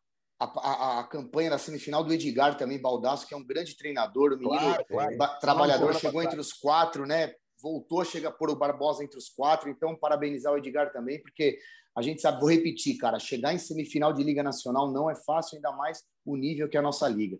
a, a, a, campanha na semifinal do Edgar também, Baldasso, que é um grande treinador, o menino claro, claro. trabalhador, chegou entre os quatro, né? Voltou a chegar por o Barbosa entre os quatro, então parabenizar o Edgar também, porque a gente sabe, vou repetir, cara, chegar em semifinal de Liga Nacional não é fácil, ainda mais o nível que é a nossa liga.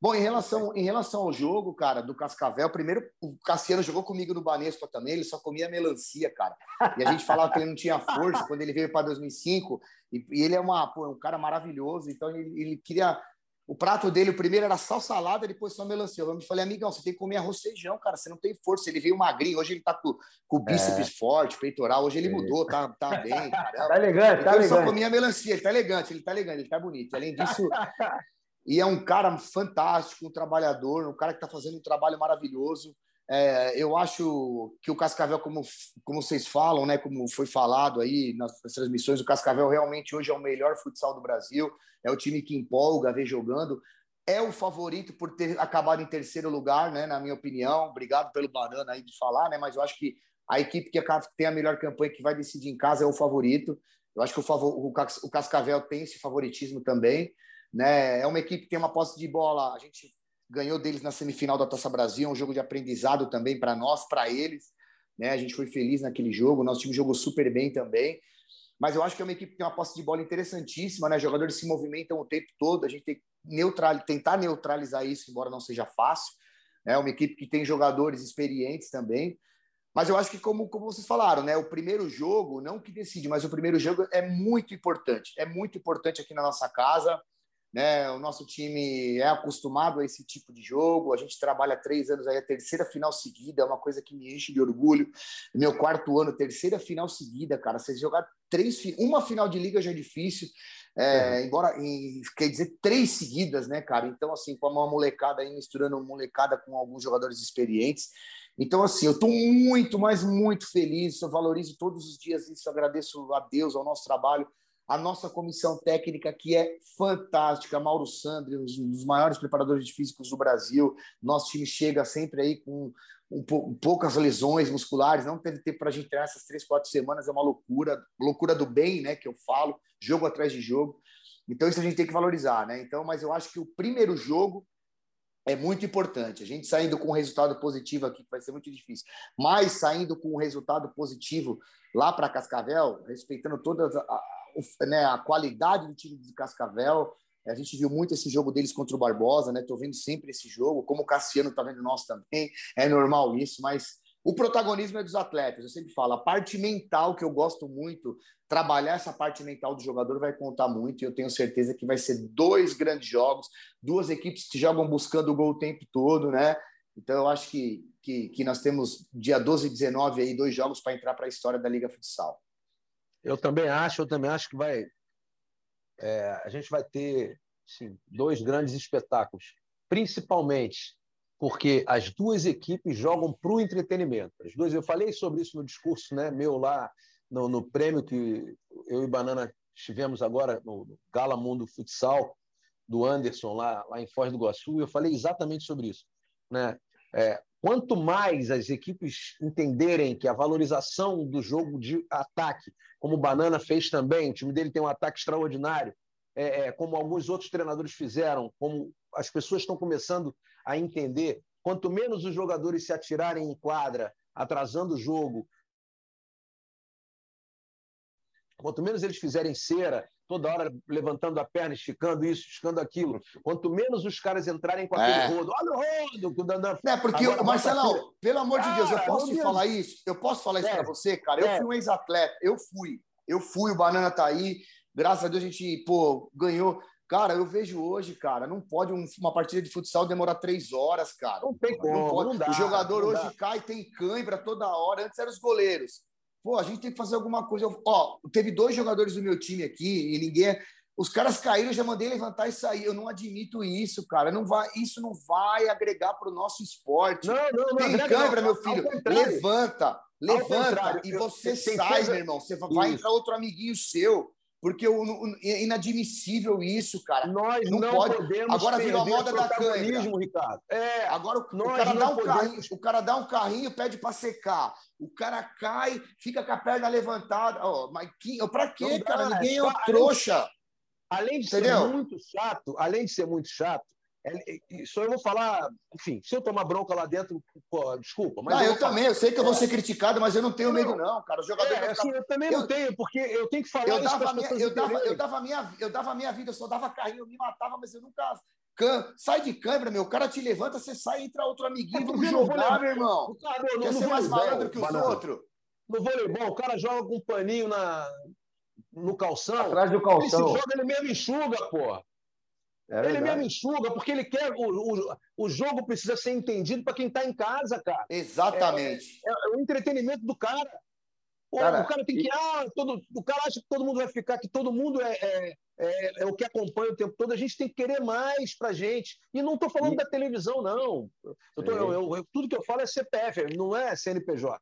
Bom, em relação, em relação ao jogo, cara, do Cascavel, primeiro o Cassiano jogou comigo no Banespa também, ele só comia melancia, cara. E a gente falava que ele não tinha força quando ele veio para 2005, e, e, ele é uma, pô, um cara maravilhoso, então ele, ele, queria. O prato dele, o primeiro era sal salada, depois só melancia. Eu me falei, amigão, você tem que comer arroz feijão, cara, você não tem força. Ele veio magrinho, hoje ele tá com, com o bíceps é. forte, peitoral, hoje ele mudou, tá, tá bem. Cara. Tá elegante, então, tá elegante. Ele só comia melancia, ele tá elegante, ele tá elegante, ele tá bonito. Além disso. E é um cara fantástico, um trabalhador, um cara que está fazendo um trabalho maravilhoso. É, eu acho que o Cascavel, como, como vocês falam, né, como foi falado aí nas, nas, transmissões, o Cascavel realmente hoje é o melhor futsal do Brasil, é o time que empolga ver jogando, é o favorito por ter acabado em terceiro lugar, né, na minha opinião. Obrigado pelo banana aí de falar, né, mas eu acho que a equipe que tem a melhor campanha, que vai decidir em casa, é o favorito. Eu acho que o, favor, o Cascavel tem esse favoritismo também. Né? É uma equipe que tem uma posse de bola. A gente ganhou deles na semifinal da Taça Brasil, é um jogo de aprendizado também para nós, para eles. Né? A gente foi feliz naquele jogo, nosso time jogou super bem também. Mas eu acho que é uma equipe que tem uma posse de bola interessantíssima, né? Jogadores se movimentam o tempo todo, a gente tem que neutral, tentar neutralizar isso, embora não seja fácil. É uma equipe que tem jogadores experientes também. Mas eu acho que, como, como vocês falaram, né? O primeiro jogo, não que decide, mas o primeiro jogo é muito importante. É muito importante aqui na nossa casa. Né? O nosso time é acostumado a esse tipo de jogo. A gente trabalha três anos aí, a terceira final seguida, é uma coisa que me enche de orgulho. Meu quarto ano, terceira final seguida, cara. Vocês jogar três, uma final de liga já é difícil, é, é. embora quer dizer três seguidas, né, cara? Então, assim, com uma molecada aí misturando molecada com alguns jogadores experientes. Então, assim, eu estou muito, mas muito feliz. Eu valorizo todos os dias isso, agradeço a Deus, ao nosso trabalho a nossa comissão técnica, que é fantástica, Mauro Sandri, um dos maiores preparadores de físicos do Brasil. Nosso time chega sempre aí com um, poucas lesões musculares, não teve tempo para a gente treinar essas três, quatro semanas, é uma loucura, loucura do bem, né, que eu falo, jogo atrás de jogo. Então, isso a gente tem que valorizar, né? Então, mas eu acho que o primeiro jogo é muito importante. A gente saindo com um resultado positivo aqui, que vai ser muito difícil, mas saindo com um resultado positivo lá para Cascavel, respeitando todas né, a qualidade do time de Cascavel, A gente viu muito esse jogo deles contra o Barbosa, né? Tô vendo sempre esse jogo, como o Cassiano tá vendo nós também. É normal isso, mas o protagonismo é dos atletas. Eu sempre falo, a parte mental que eu gosto muito, trabalhar essa parte mental do jogador vai contar muito. E eu tenho certeza que vai ser dois grandes jogos, duas equipes que jogam buscando o gol o tempo todo, né? Então eu acho que, que, que nós temos dia 12 e 19 aí, dois jogos para entrar para a história da Liga Futsal. Eu também acho, eu também acho que vai. É, a gente vai ter dois grandes espetáculos, principalmente porque as duas equipes jogam para o entretenimento. As duas, eu falei sobre isso no discurso né, meu lá no, no prêmio que eu e Banana tivemos agora no Gala Mundo Futsal do Anderson lá, lá em Foz do Iguaçu. Eu falei exatamente sobre isso. Né? É, quanto mais as equipes entenderem que a valorização do jogo de ataque, como o Banana fez também, o time dele tem um ataque extraordinário, é, é, como alguns outros treinadores fizeram, como as pessoas estão começando a entender. Quanto menos os jogadores se atirarem em quadra, atrasando o jogo, quanto menos eles fizerem cera, toda hora levantando a perna, esticando isso, esticando aquilo, quanto menos os caras entrarem com aquele é. rodo, olha o rodo, o Dandan. É, porque, Agora, Marcelão, pelo amor de Deus, eu posso te falar isso? Eu posso falar isso é. para você, cara? Eu é. fui um ex-atleta, eu fui. Eu fui, o Banana tá aí. Graças a Deus a gente, pô, ganhou. Cara, eu vejo hoje, cara, não pode um, uma partida de futsal demorar três horas, cara. Não tem como, não pode. Não dá, o jogador hoje dá. cai, tem cãibra toda hora. Antes eram os goleiros. Pô, a gente tem que fazer alguma coisa. Ó, teve dois jogadores do meu time aqui e ninguém. Os caras caíram, eu já mandei levantar e sair. Eu não admito isso, cara. Não vai, isso não vai agregar para o nosso esporte. Não, não, não. Tem câmera, meu filho. Levanta, levanta e você sai, meu irmão. Você vai entrar outro amiguinho seu. Porque é inadmissível isso, cara. Nós não, não pode. podemos Agora virou a moda da câmera. Ricardo. É, agora o, o cara dá um podemos... carrinho, o cara dá um carrinho, pede para secar. O cara cai, fica com a perna levantada. Oh, mas que, para quê, cara? Ninguém é um trouxa. Além de ser muito chato, além de ser muito chato, é, só eu vou falar, enfim, se eu tomar bronca lá dentro, pô, desculpa. Mas não, eu, eu também, eu sei que eu vou ser criticado, mas eu não tenho medo, não, cara. O jogador é, assim, eu também eu, não tenho, porque eu tenho que falar eu dava, minha, eu, dava, eu, dava minha, eu dava minha vida, eu só dava carrinho, eu me matava, mas eu nunca. Can... Sai de câmera, meu. O cara te levanta, você sai, entra outro amiguinho, vamos jogar, meu irmão. Cara, Quer ser mais malandro que os outros? No voleibol, o cara joga com um paninho na, no calção. Atrás do calção. Ele joga, ele mesmo enxuga, porra. É ele mesmo enxuga, porque ele quer. O, o, o jogo precisa ser entendido para quem está em casa, cara. Exatamente. É, é, é, o entretenimento do cara. Pô, cara o cara tem que. E... Ah, todo, o cara acha que todo mundo vai ficar, que todo mundo é, é, é, é o que acompanha o tempo todo. A gente tem que querer mais pra gente. E não estou falando e... da televisão, não. Eu tô, eu, eu, tudo que eu falo é CPF, não é CNPJ.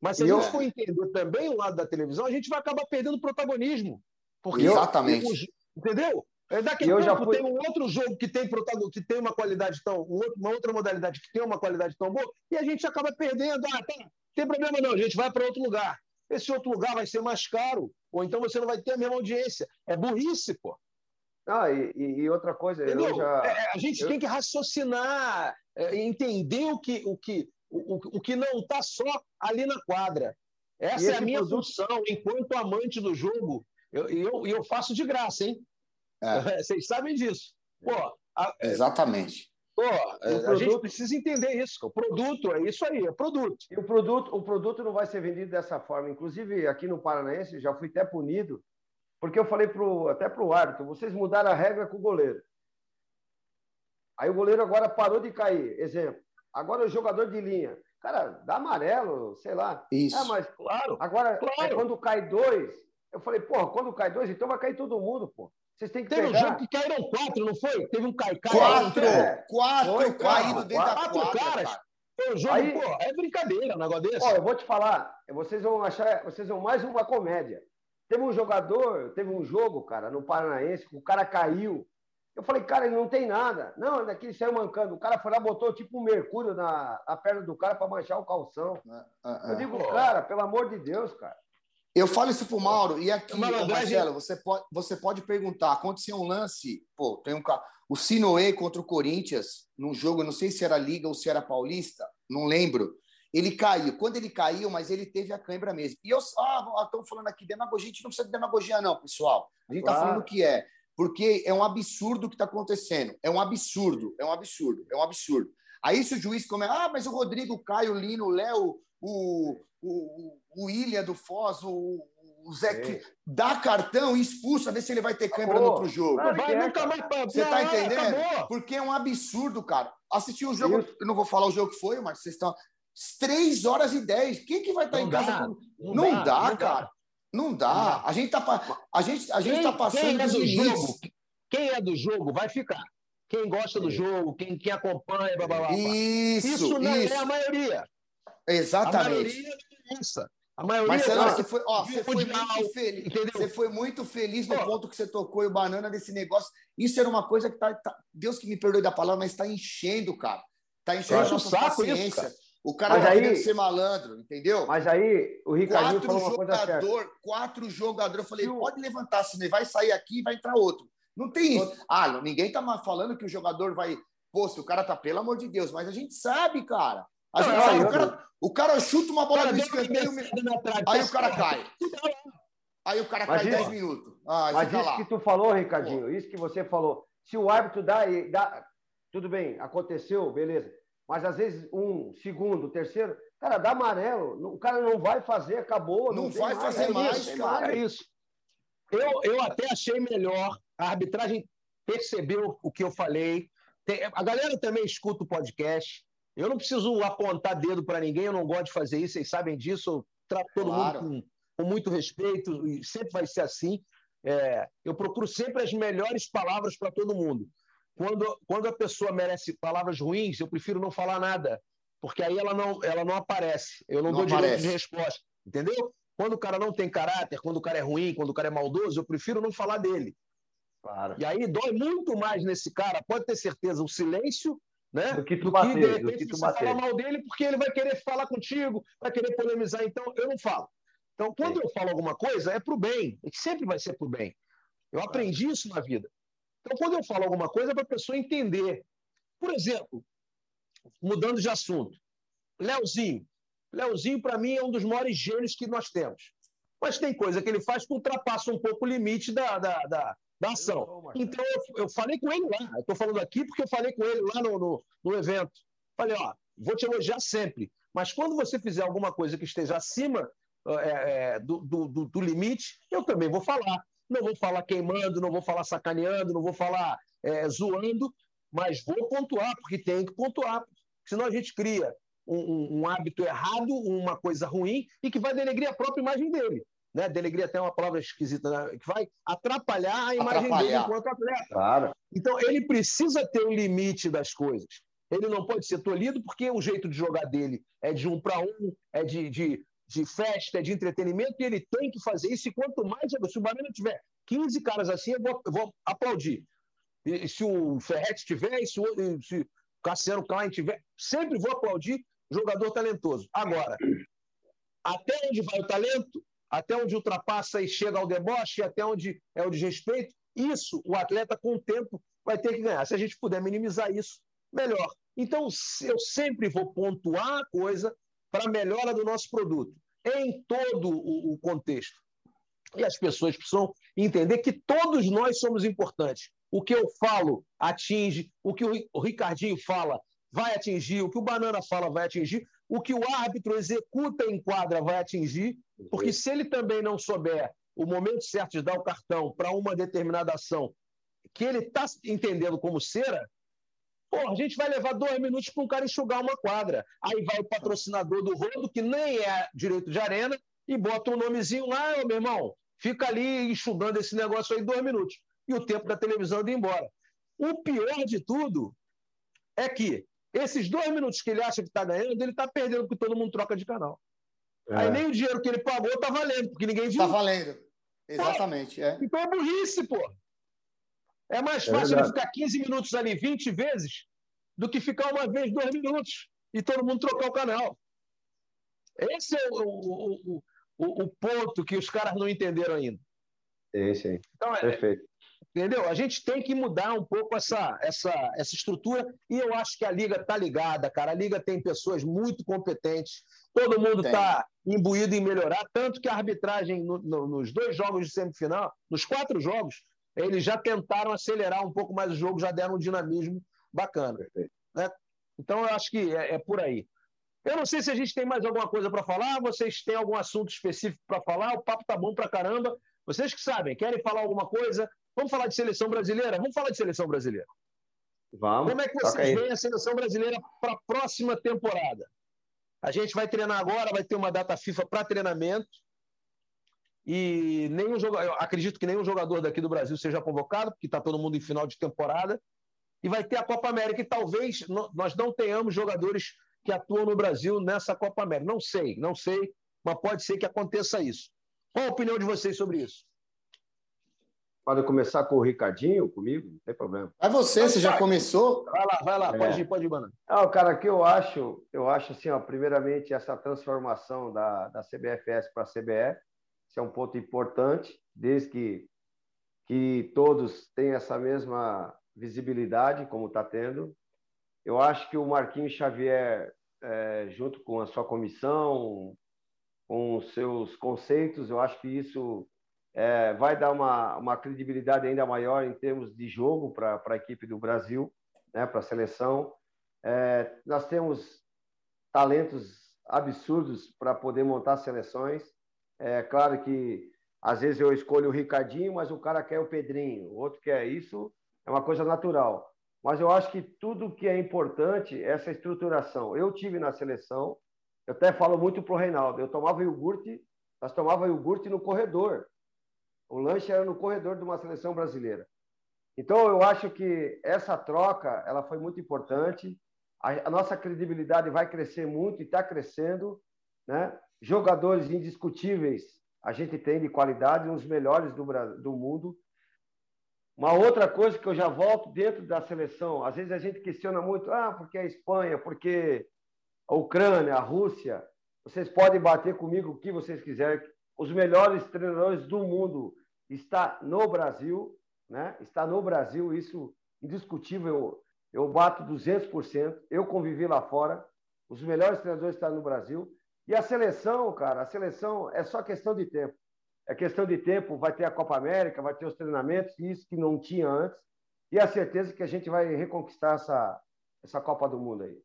Mas se a gente for entender também o lado da televisão, a gente vai acabar perdendo protagonismo. Porque Exatamente. entendeu? É, daqui a pouco fui... tem um outro jogo que tem que tem uma qualidade tão. uma outra modalidade que tem uma qualidade tão boa, e a gente acaba perdendo. Ah, tá, tem problema não, a gente vai para outro lugar. Esse outro lugar vai ser mais caro, ou então você não vai ter a mesma audiência. É burrice, pô. Ah, e, e outra coisa, já... É, a gente eu... tem que raciocinar, é, entender o que, o que, o, o que não está só ali na quadra. Essa é a minha produto... função, enquanto amante do jogo. E eu, eu, eu faço de graça, hein? É. Vocês sabem disso. Pô, a, é, Exatamente. Pô, a, a gente precisa entender isso. O produto é isso aí, é produto. E o produto, o produto não vai ser vendido dessa forma. Inclusive, aqui no Paranaense, já fui até punido, porque eu falei pro, até para o árbitro, vocês mudaram a regra com o goleiro. Aí o goleiro agora parou de cair. Exemplo. Agora o jogador de linha. Cara, dá amarelo, sei lá. Isso. É, mas claro. Agora, é claro. É quando cai dois, eu falei, porra, quando cai dois, então vai cair todo mundo, pô. Vocês têm que Teve pegar... um jogo que caíram quatro, não foi? Teve um caicai. Quatro! É. Quatro foi, caído dentro da quatro quadra, caras. Cara. Foi um jogo, Aí, pô, é brincadeira um negócio desse. Ó, eu vou te falar, vocês vão achar, vocês vão mais uma comédia. Teve um jogador, teve um jogo, cara, no Paranaense, que o cara caiu. Eu falei, cara, ele não tem nada. Não, daqui ele saiu mancando. O cara foi lá, botou tipo um mercúrio na, na perna do cara para manchar o calção. Ah, ah, ah. eu digo, cara, pelo amor de Deus, cara. Eu falo isso pro Mauro, e aqui, Marcelo, você pode, você pode perguntar, aconteceu um lance, pô, tem um o Sinoe contra o Corinthians, num jogo, não sei se era Liga ou se era Paulista, não lembro. Ele caiu. Quando ele caiu, mas ele teve a cãibra mesmo. E eu, ah, estão falando aqui demagogia, a gente não precisa de demagogia não, pessoal. A gente está falando o que é. porque é um absurdo o que está acontecendo. É um absurdo, é um absurdo, é um absurdo. Aí se o juiz começa, ah, mas o Rodrigo, o Caio, o Lino, o Léo, o, o, o Ilha do Foz, o, o Zé, que dá cartão e expulsa, vê se ele vai ter câmera no outro jogo. Não vai nunca mais pra... Você tá entendendo? Acabou. Porque é um absurdo, cara. Assistir o jogo, Isso. eu não vou falar o jogo que foi, mas vocês estão. Três horas e dez. Quem que vai estar tá em casa? Dá. Com... Não, não, dá, dá, cara. Não dá. A gente tá, a gente, a gente quem, tá passando quem é do jogo, Quem é do jogo vai ficar. Quem gosta do jogo, quem, quem acompanha, blá, blá, blá. Isso, isso não isso. é a maioria. Exatamente. A maioria é essa. A maioria Marcelo, você foi, ó, você foi muito feliz. Entendeu? Você foi muito feliz no ponto que você tocou e o banana desse negócio. Isso era uma coisa que tá, tá Deus que me perdoe da palavra, mas está enchendo, cara. Está enchendo a nossa paciência. Isso, cara. O cara mas tá aí, ser malandro, entendeu? Mas aí o Ricardinho quatro falou uma jogador, Quatro jogadores. Eu falei, pode levantar, se vai sair aqui vai entrar outro. Não tem isso. Ah, ninguém tá falando que o jogador vai. Pô, se o cara tá, pelo amor de Deus, mas a gente sabe, cara. A gente não, sabe, o, cara, o cara chuta uma bola no escanteio, aí o cara cai. Aí o cara cai em 10 minutos. Ah, mas isso lá. que tu falou, Ricardinho, isso que você falou, se o árbitro dá, dá, tudo bem, aconteceu, beleza. Mas às vezes um, segundo, terceiro, cara, dá amarelo, o cara não vai fazer, acabou. Não, não vai mais, fazer é mais, isso, cara. É isso. Eu, eu até achei melhor, a arbitragem percebeu o que eu falei. a galera também escuta o podcast. Eu não preciso apontar dedo para ninguém, eu não gosto de fazer isso, vocês sabem disso. Eu trato todo claro. mundo com, com, muito respeito e sempre vai ser assim. É, eu procuro sempre as melhores palavras para todo mundo. Quando, quando a pessoa merece palavras ruins, eu prefiro não falar nada, porque aí ela não, ela não aparece. Eu não, não dou aparece. direito de resposta. Entendeu? Quando o cara não tem caráter, quando o cara é ruim, quando o cara é maldoso, eu prefiro não falar dele. Claro. E aí dói muito mais nesse cara, pode ter certeza, o silêncio né? Do que tu bater, de repente, você bater. falar mal dele porque ele vai querer falar contigo, vai querer polemizar. Então, eu não falo. Então, quando Sim. eu falo alguma coisa, é para o bem. E sempre vai ser para o bem. Eu aprendi isso na vida. Então, quando eu falo alguma coisa, é para a pessoa entender. Por exemplo, mudando de assunto, Leozinho. Leozinho, para mim, é um dos maiores gênios que nós temos. Mas tem coisa que ele faz que ultrapassa um pouco o limite da, da, da, da ação. Então, eu, eu, falei com ele lá. Eu estou falando aqui porque eu falei com ele lá no, no, no evento. Falei, ó, vou te elogiar sempre. Mas quando você fizer alguma coisa que esteja acima é, é, do, do, do, limite, eu também vou falar. Não vou falar queimando, não vou falar sacaneando, não vou falar é, zoando, mas vou pontuar, porque tem que pontuar. Senão a gente cria um, um, um hábito errado, uma coisa ruim, e que vai denegrir a própria imagem dele né? Delegria até uma palavra esquisita, né? que vai atrapalhar a imagem atrapalhar. dele enquanto atleta. Claro. Então, ele precisa ter o um limite das coisas. Ele não pode ser tolhido porque o jeito de jogar dele é de um para um, é de, de, de festa, é de entretenimento, e ele tem que fazer isso. E quanto mais, se o Banana tiver 15 caras assim, eu vou, eu vou aplaudir. E, se o Ferretti tiver, e se o, se o Cassiano Klein tiver, sempre vou aplaudir jogador talentoso. Agora, até onde vai o talento, até onde ultrapassa e chega ao deboche, até onde é o desrespeito. Isso o atleta, com o tempo, vai ter que ganhar. Se a gente puder minimizar isso, melhor. Então, eu sempre vou pontuar a coisa para a melhora do nosso produto, em todo o contexto. E as pessoas precisam entender que todos nós somos importantes. O que eu falo atinge, o que o Ricardinho fala vai atingir, o que o Banana fala vai atingir, o que o árbitro executa em quadra vai atingir, porque se ele também não souber o momento certo de dar o cartão para uma determinada ação que ele está entendendo como cera, pô, a gente vai levar dois minutos para um cara enxugar uma quadra. Aí vai o patrocinador do rodo, que nem é direito de arena, e bota um nomezinho lá, meu irmão, fica ali enxugando esse negócio aí dois minutos. E o tempo da televisão de ir embora. O pior de tudo é que esses dois minutos que ele acha que está ganhando, ele está perdendo porque todo mundo troca de canal. É. Aí nem o dinheiro que ele pagou está valendo, porque ninguém viu. Está valendo. Exatamente. É. Então é burrice, pô. É mais é fácil é ele ficar 15 minutos ali 20 vezes do que ficar uma vez dois minutos e todo mundo trocar o canal. Esse é o, o, o, o ponto que os caras não entenderam ainda. Esse aí. Então, é, Perfeito. Entendeu? A gente tem que mudar um pouco essa, essa, essa estrutura e eu acho que a Liga está ligada, cara. A Liga tem pessoas muito competentes, todo mundo está imbuído em melhorar, tanto que a arbitragem no, no, nos dois jogos de semifinal, nos quatro jogos, eles já tentaram acelerar um pouco mais o jogo, já deram um dinamismo bacana. Né? Então, eu acho que é, é por aí. Eu não sei se a gente tem mais alguma coisa para falar, vocês têm algum assunto específico para falar, o papo tá bom para caramba. Vocês que sabem, querem falar alguma coisa? Vamos falar de seleção brasileira? Vamos falar de seleção brasileira. Vamos. Como é que vocês veem a seleção brasileira para a próxima temporada? A gente vai treinar agora, vai ter uma data FIFA para treinamento. E nenhum jogador, acredito que nenhum jogador daqui do Brasil seja convocado, porque está todo mundo em final de temporada. E vai ter a Copa América, e talvez nós não tenhamos jogadores que atuam no Brasil nessa Copa América. Não sei, não sei, mas pode ser que aconteça isso. Qual a opinião de vocês sobre isso? Pode começar com o Ricardinho, comigo, não tem problema. É você, você já começou? Vai lá, vai lá, é. pode ir, pode ir, mano. Não, cara, que eu acho, eu acho assim, ó, primeiramente, essa transformação da, da CBFS para a CBF, isso é um ponto importante, desde que, que todos tenham essa mesma visibilidade, como está tendo. Eu acho que o Marquinhos Xavier, é, junto com a sua comissão, com os seus conceitos, eu acho que isso é, vai dar uma, uma credibilidade ainda maior em termos de jogo para a equipe do Brasil, né, para a seleção. É, nós temos talentos absurdos para poder montar seleções. É claro que às vezes eu escolho o Ricardinho, mas o cara quer o Pedrinho, o outro quer isso, é uma coisa natural. Mas eu acho que tudo que é importante é essa estruturação. Eu tive na seleção, eu até falo muito para o Reinaldo, eu tomava iogurte, nós tomava iogurte no corredor. O lanche era no corredor de uma seleção brasileira. Então, eu acho que essa troca ela foi muito importante. A, a nossa credibilidade vai crescer muito e está crescendo. Né? Jogadores indiscutíveis a gente tem de qualidade, uns melhores do, do mundo. Uma outra coisa que eu já volto dentro da seleção, às vezes a gente questiona muito, ah, porque a Espanha, porque a Ucrânia, a Rússia, vocês podem bater comigo o que vocês quiserem, os melhores treinadores do mundo está no Brasil, né? Está no Brasil, isso indiscutível. Eu, bato 200%. Eu convivi lá fora. Os melhores treinadores estão no Brasil. E a seleção, cara, a seleção é só questão de tempo. É questão de tempo, vai ter a Copa América, vai ter os treinamentos, isso que não tinha antes. E a certeza que a gente vai reconquistar essa, essa Copa do Mundo aí.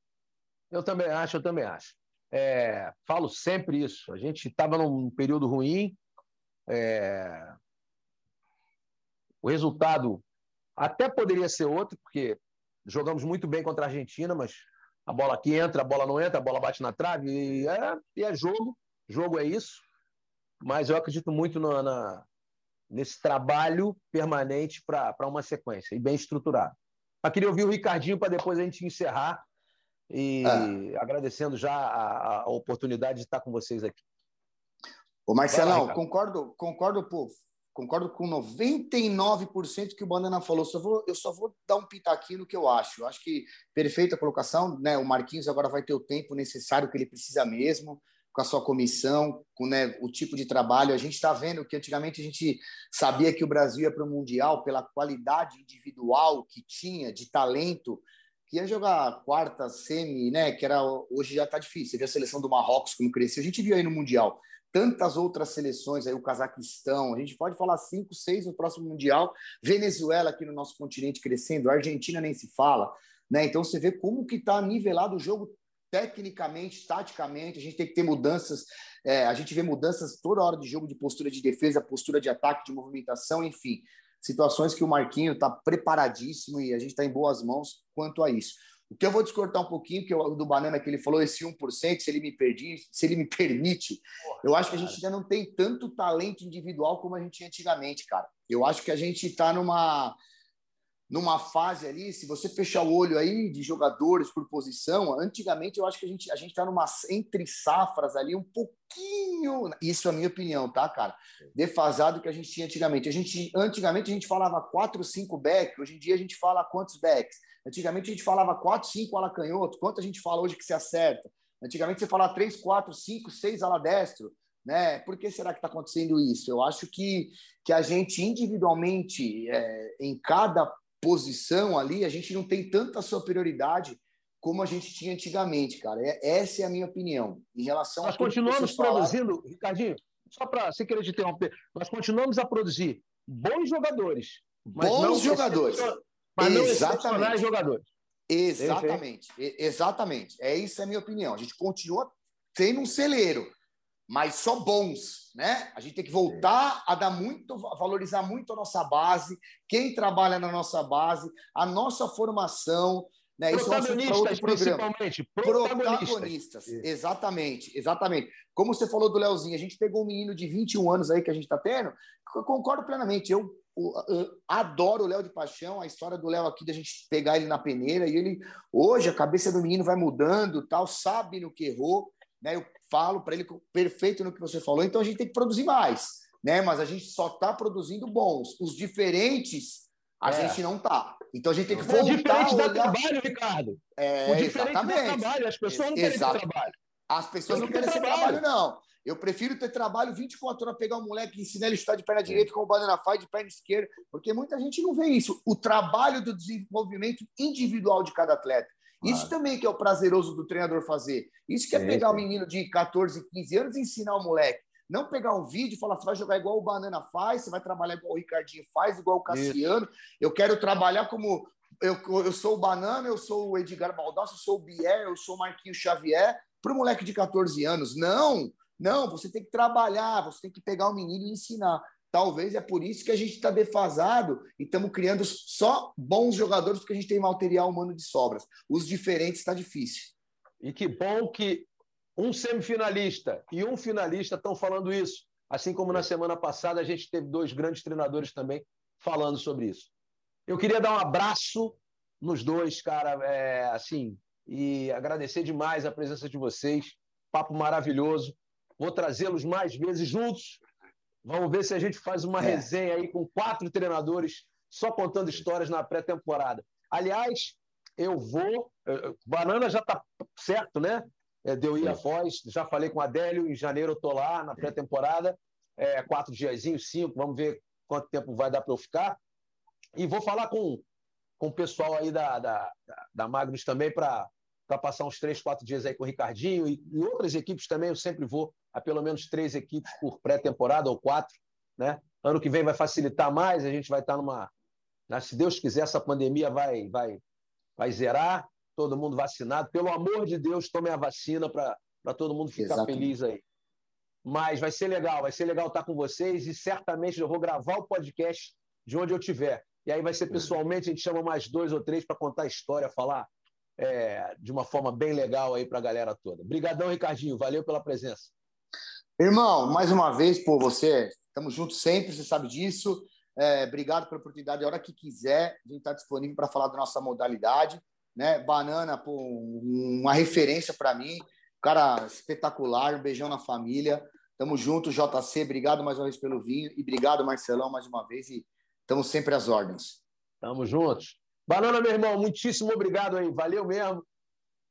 Eu também acho, eu também acho. É, falo sempre isso. A gente estava num período ruim. É, o resultado até poderia ser outro, porque jogamos muito bem contra a Argentina, mas a bola aqui entra, a bola não entra, a bola bate na trave, e é, e é jogo. Jogo é isso. Mas eu acredito muito na, nesse trabalho permanente para uma sequência e bem estruturado. Mas queria ouvir o Ricardinho para depois a gente encerrar e ah. agradecendo já a, a, oportunidade de estar com vocês aqui. Ô Marcelão, lá, concordo, concordo, pô, concordo com 99% que o Banana falou. Só vou, eu só vou dar um pitaquinho no que eu acho. Eu acho que perfeita colocação, né? O Marquinhos agora vai ter o tempo necessário que ele precisa mesmo, com a sua comissão, com né, o tipo de trabalho. A gente está vendo que antigamente a gente sabia que o Brasil ia para o Mundial pela qualidade individual que tinha, de talento, que ia jogar quarta, semi, né? Que era hoje já está difícil. Você viu a seleção do Marrocos como cresceu. A gente viu aí no Mundial tantas outras seleções, aí o Cazaquistão, a gente pode falar cinco, seis no próximo Mundial, Venezuela aqui no nosso continente crescendo, Argentina nem se fala, né? Então você vê como que está nivelado o jogo tecnicamente, taticamente, a gente tem que ter mudanças, é, a gente vê mudanças toda hora de jogo de postura de defesa, postura de ataque, de movimentação, enfim, situações que o Marquinho está preparadíssimo e a gente está em boas mãos quanto a isso. O que eu vou discordar um pouquinho, que eu, do Banana que ele falou, esse 1%, se ele me perdi, se ele me permite, Porra, eu acho que a gente ainda não tem tanto talento individual como a gente tinha antigamente, cara. Eu acho que a gente está numa numa fase ali, se você fechar o olho aí de jogadores por posição, antigamente eu acho que a gente a gente está numa entre safras ali um pouquinho, isso é a minha opinião, tá, cara? Defasado que a gente tinha antigamente. A gente antigamente a gente falava 4, 5 backs, hoje em dia a gente fala quantos backs? Antigamente a gente falava 4, 5 ala canhoto. Quanto a gente fala hoje que se acerta? Antigamente você falava 3, 4, 5, 6 ala destro. Né? Por que será que está acontecendo isso? Eu acho que, que a gente individualmente, é, em cada posição ali, a gente não tem tanta superioridade como a gente tinha antigamente, cara. É, essa é a minha opinião. Em relação nós continuamos produzindo, falaram... Ricardinho, só para sem querer te interromper, nós continuamos a produzir bons jogadores, bons jogadores. Mas não exatamente jogadores. Exatamente, exatamente. É isso é a minha opinião. A gente continua tendo um celeiro, mas só bons, né? A gente tem que voltar a dar muito, valorizar muito a nossa base, quem trabalha na nossa base, a nossa formação, né? Isso é um principalmente. Protagonistas. protagonistas. Exatamente, exatamente. Como você falou do Leozinho, a gente pegou um menino de 21 anos aí que a gente está tendo, eu concordo plenamente. Eu, eu, eu adoro o Léo de paixão, a história do Léo aqui, da gente pegar ele na peneira, e ele, hoje, a cabeça do menino vai mudando, tal, sabe no que errou, né? Eu falo para ele perfeito no que você falou, então a gente tem que produzir mais, né? Mas a gente só está produzindo bons. Os diferentes, a é. gente não tá. Então a gente tem que voltar. O diferente dá trabalho, Ricardo. É, o diferente exatamente. dá trabalho. As pessoas não querem ter trabalho. As pessoas não, não querem esse trabalho, não. Eu prefiro ter trabalho 24 horas, pegar um moleque e ensinar ele a chutar de perna direita como o Banana faz, de perna esquerda, porque muita gente não vê isso. O trabalho do desenvolvimento individual de cada atleta. Isso claro. também que é o prazeroso do treinador fazer. Isso que é, é pegar o um menino de 14, 15 anos e ensinar o moleque. Não pegar um vídeo e falar, você vai jogar igual o Banana faz, você vai trabalhar igual o Ricardinho faz, igual o Cassiano. Isso. Eu quero trabalhar como eu, eu sou o Banana, eu sou o Edgar Baldassi, eu sou o Bier, eu sou o Marquinhos Xavier, para o moleque de 14 anos. Não, não, você tem que trabalhar, você tem que pegar o menino e ensinar. Talvez é por isso que a gente está defasado e estamos criando só bons jogadores, porque a gente tem material humano de sobras. Os diferentes está difícil. E que bom que um semifinalista e um finalista estão falando isso. Assim como na semana passada a gente teve dois grandes treinadores também falando sobre isso. Eu queria dar um abraço nos dois, cara, é, assim, e agradecer demais a presença de vocês. Papo maravilhoso. Vou trazê-los mais vezes juntos. Vamos ver se a gente faz uma é. resenha aí com quatro treinadores só contando histórias na pré-temporada. Aliás, eu vou. Banana já está certo, né? É, deu ir a voz. Já falei com a Adélio. Em janeiro eu estou lá na pré-temporada. É, quatro diazinhos, cinco. Vamos ver quanto tempo vai dar para eu ficar. E vou falar com, com o pessoal aí da, da, da Magnus também para passar uns três, quatro dias aí com o Ricardinho e, e, outras equipes também. Eu sempre vou a pelo menos três equipes por pré-temporada ou quatro. Né? Ano que vem vai facilitar mais, a gente vai estar numa. Né? Se Deus quiser, essa pandemia vai, vai, vai zerar, todo mundo vacinado. Pelo amor de Deus, tome a vacina para todo mundo ficar Exatamente. feliz aí. Mas vai ser legal, vai ser legal estar com vocês e certamente eu vou gravar o podcast de onde eu estiver. E aí vai ser pessoalmente, a gente chama mais dois ou três para contar a história, falar é, de uma forma bem legal aí para a galera toda. Obrigadão, Ricardinho. Valeu pela presença. Irmão, mais uma vez, por você, estamos juntos sempre, você sabe disso. É, obrigado pela oportunidade. A hora que quiser, a gente está disponível para falar da nossa modalidade. Né? Banana, pô, uma referência para mim. Cara espetacular, um beijão na família. Tamo junto, JC. Obrigado mais uma vez pelo vinho. E obrigado, Marcelão, mais uma vez. E Estamos sempre às ordens. Estamos juntos. Banana, meu irmão, muitíssimo obrigado aí. Valeu mesmo.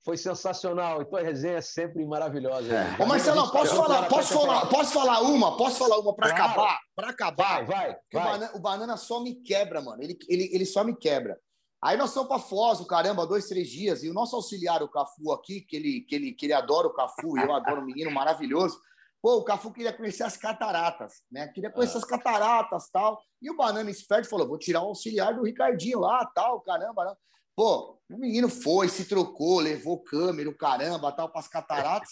Foi sensacional. E tua resenha é sempre maravilhosa. É. Ô, Marcelo, posso falar, posso falar, posso falar uma? Posso falar uma para claro. acabar? Para acabar. Vai, vai. vai. O, banana, o, banana, só me quebra, mano. Ele, ele, ele só me quebra. Aí nós fomos para Foz, o caramba, dois, três dias, e o nosso auxiliar, o Cafu, aqui, que ele, que ele, que ele adora o Cafu, e eu adoro um menino maravilhoso. Pô, o Cafu queria conhecer as cataratas, né? Queria conhecer ah. as cataratas tal. E o Banana Esperto falou: vou tirar o auxiliar do Ricardinho lá, tal, caramba. Não. Pô, o menino foi, se trocou, levou câmera, o caramba, tal, para as cataratas.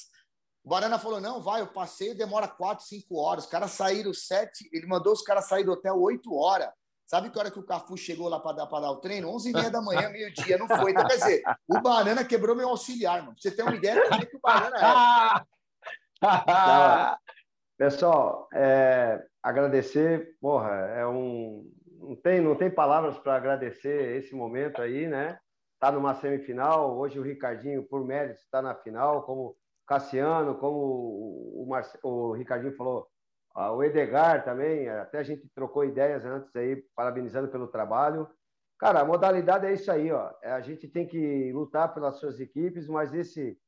O Banana falou: não, vai, o passeio demora quatro, cinco horas. Os caras saíram sete, ele mandou os caras saírem do hotel oito horas. Sabe que hora que o Cafu chegou lá para dar, dar o treino? Onze e meia da manhã, meio-dia, não foi. Então, quer dizer, o Banana quebrou meu auxiliar, mano. Pra você ter uma ideia como é que o Banana Pessoal, é, agradecer, porra, é um. Não tem, não tem palavras para agradecer esse momento aí, né? Está numa semifinal, hoje o Ricardinho, por mérito, está na final, como Cassiano, como o, Marce... o Ricardinho falou, o Edgar também, até a gente trocou ideias antes aí, parabenizando pelo trabalho. Cara, a modalidade é isso aí, ó. É, a gente tem que lutar pelas suas equipes, mas esse,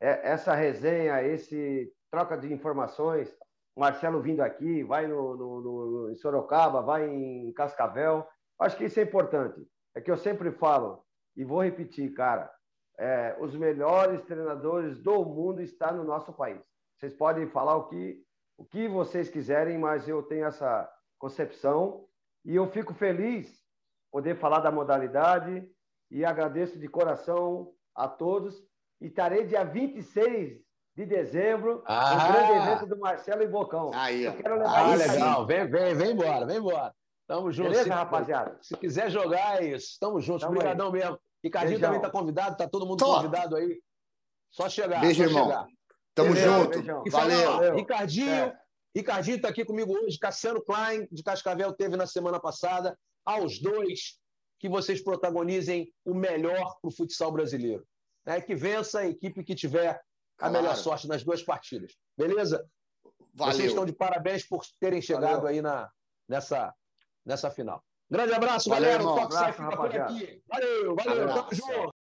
é, essa resenha, esse troca de informações. Marcelo vindo aqui, vai no, no, no, em Sorocaba, vai em Cascavel. Acho que isso é importante. É que eu sempre falo, e vou repetir, cara, é, os melhores treinadores do mundo estão no nosso país. Vocês podem falar o que, o que vocês quiserem, mas eu tenho essa concepção e eu fico feliz poder falar da modalidade e agradeço de coração a todos. E estarei dia 26 de dezembro ah. grande evento do Marcelo e Bocão. Aí, Eu quero levar ah, legal. Vem, vem, vem embora, vem embora. Tamo junto. Beleza, se, rapaziada? Se quiser jogar, é isso. Tamo juntos. Tamo Obrigadão aí. mesmo. Ricardinho também tá convidado, tá todo mundo Top. convidado aí. Só chegar. Beijo, só irmão. Chegar. Tamo Beleza, junto. Beijão. Valeu. Valeu. Ricardinho, é. Ricardinho está aqui comigo hoje. Cassiano Klein, de Cascavel, teve na semana passada. Aos dois, que vocês protagonizem o melhor para o futsal brasileiro. Né? Que vença a equipe que tiver claro. a melhor sorte nas duas partidas. Beleza? Valeu. Vocês estão de parabéns por terem chegado Valeu. aí na, nessa, nessa final. Grande abraço, valeu, galera. O Toque abraço, fica por aqui. Valeu, valeu. Abraço. Tamo junto.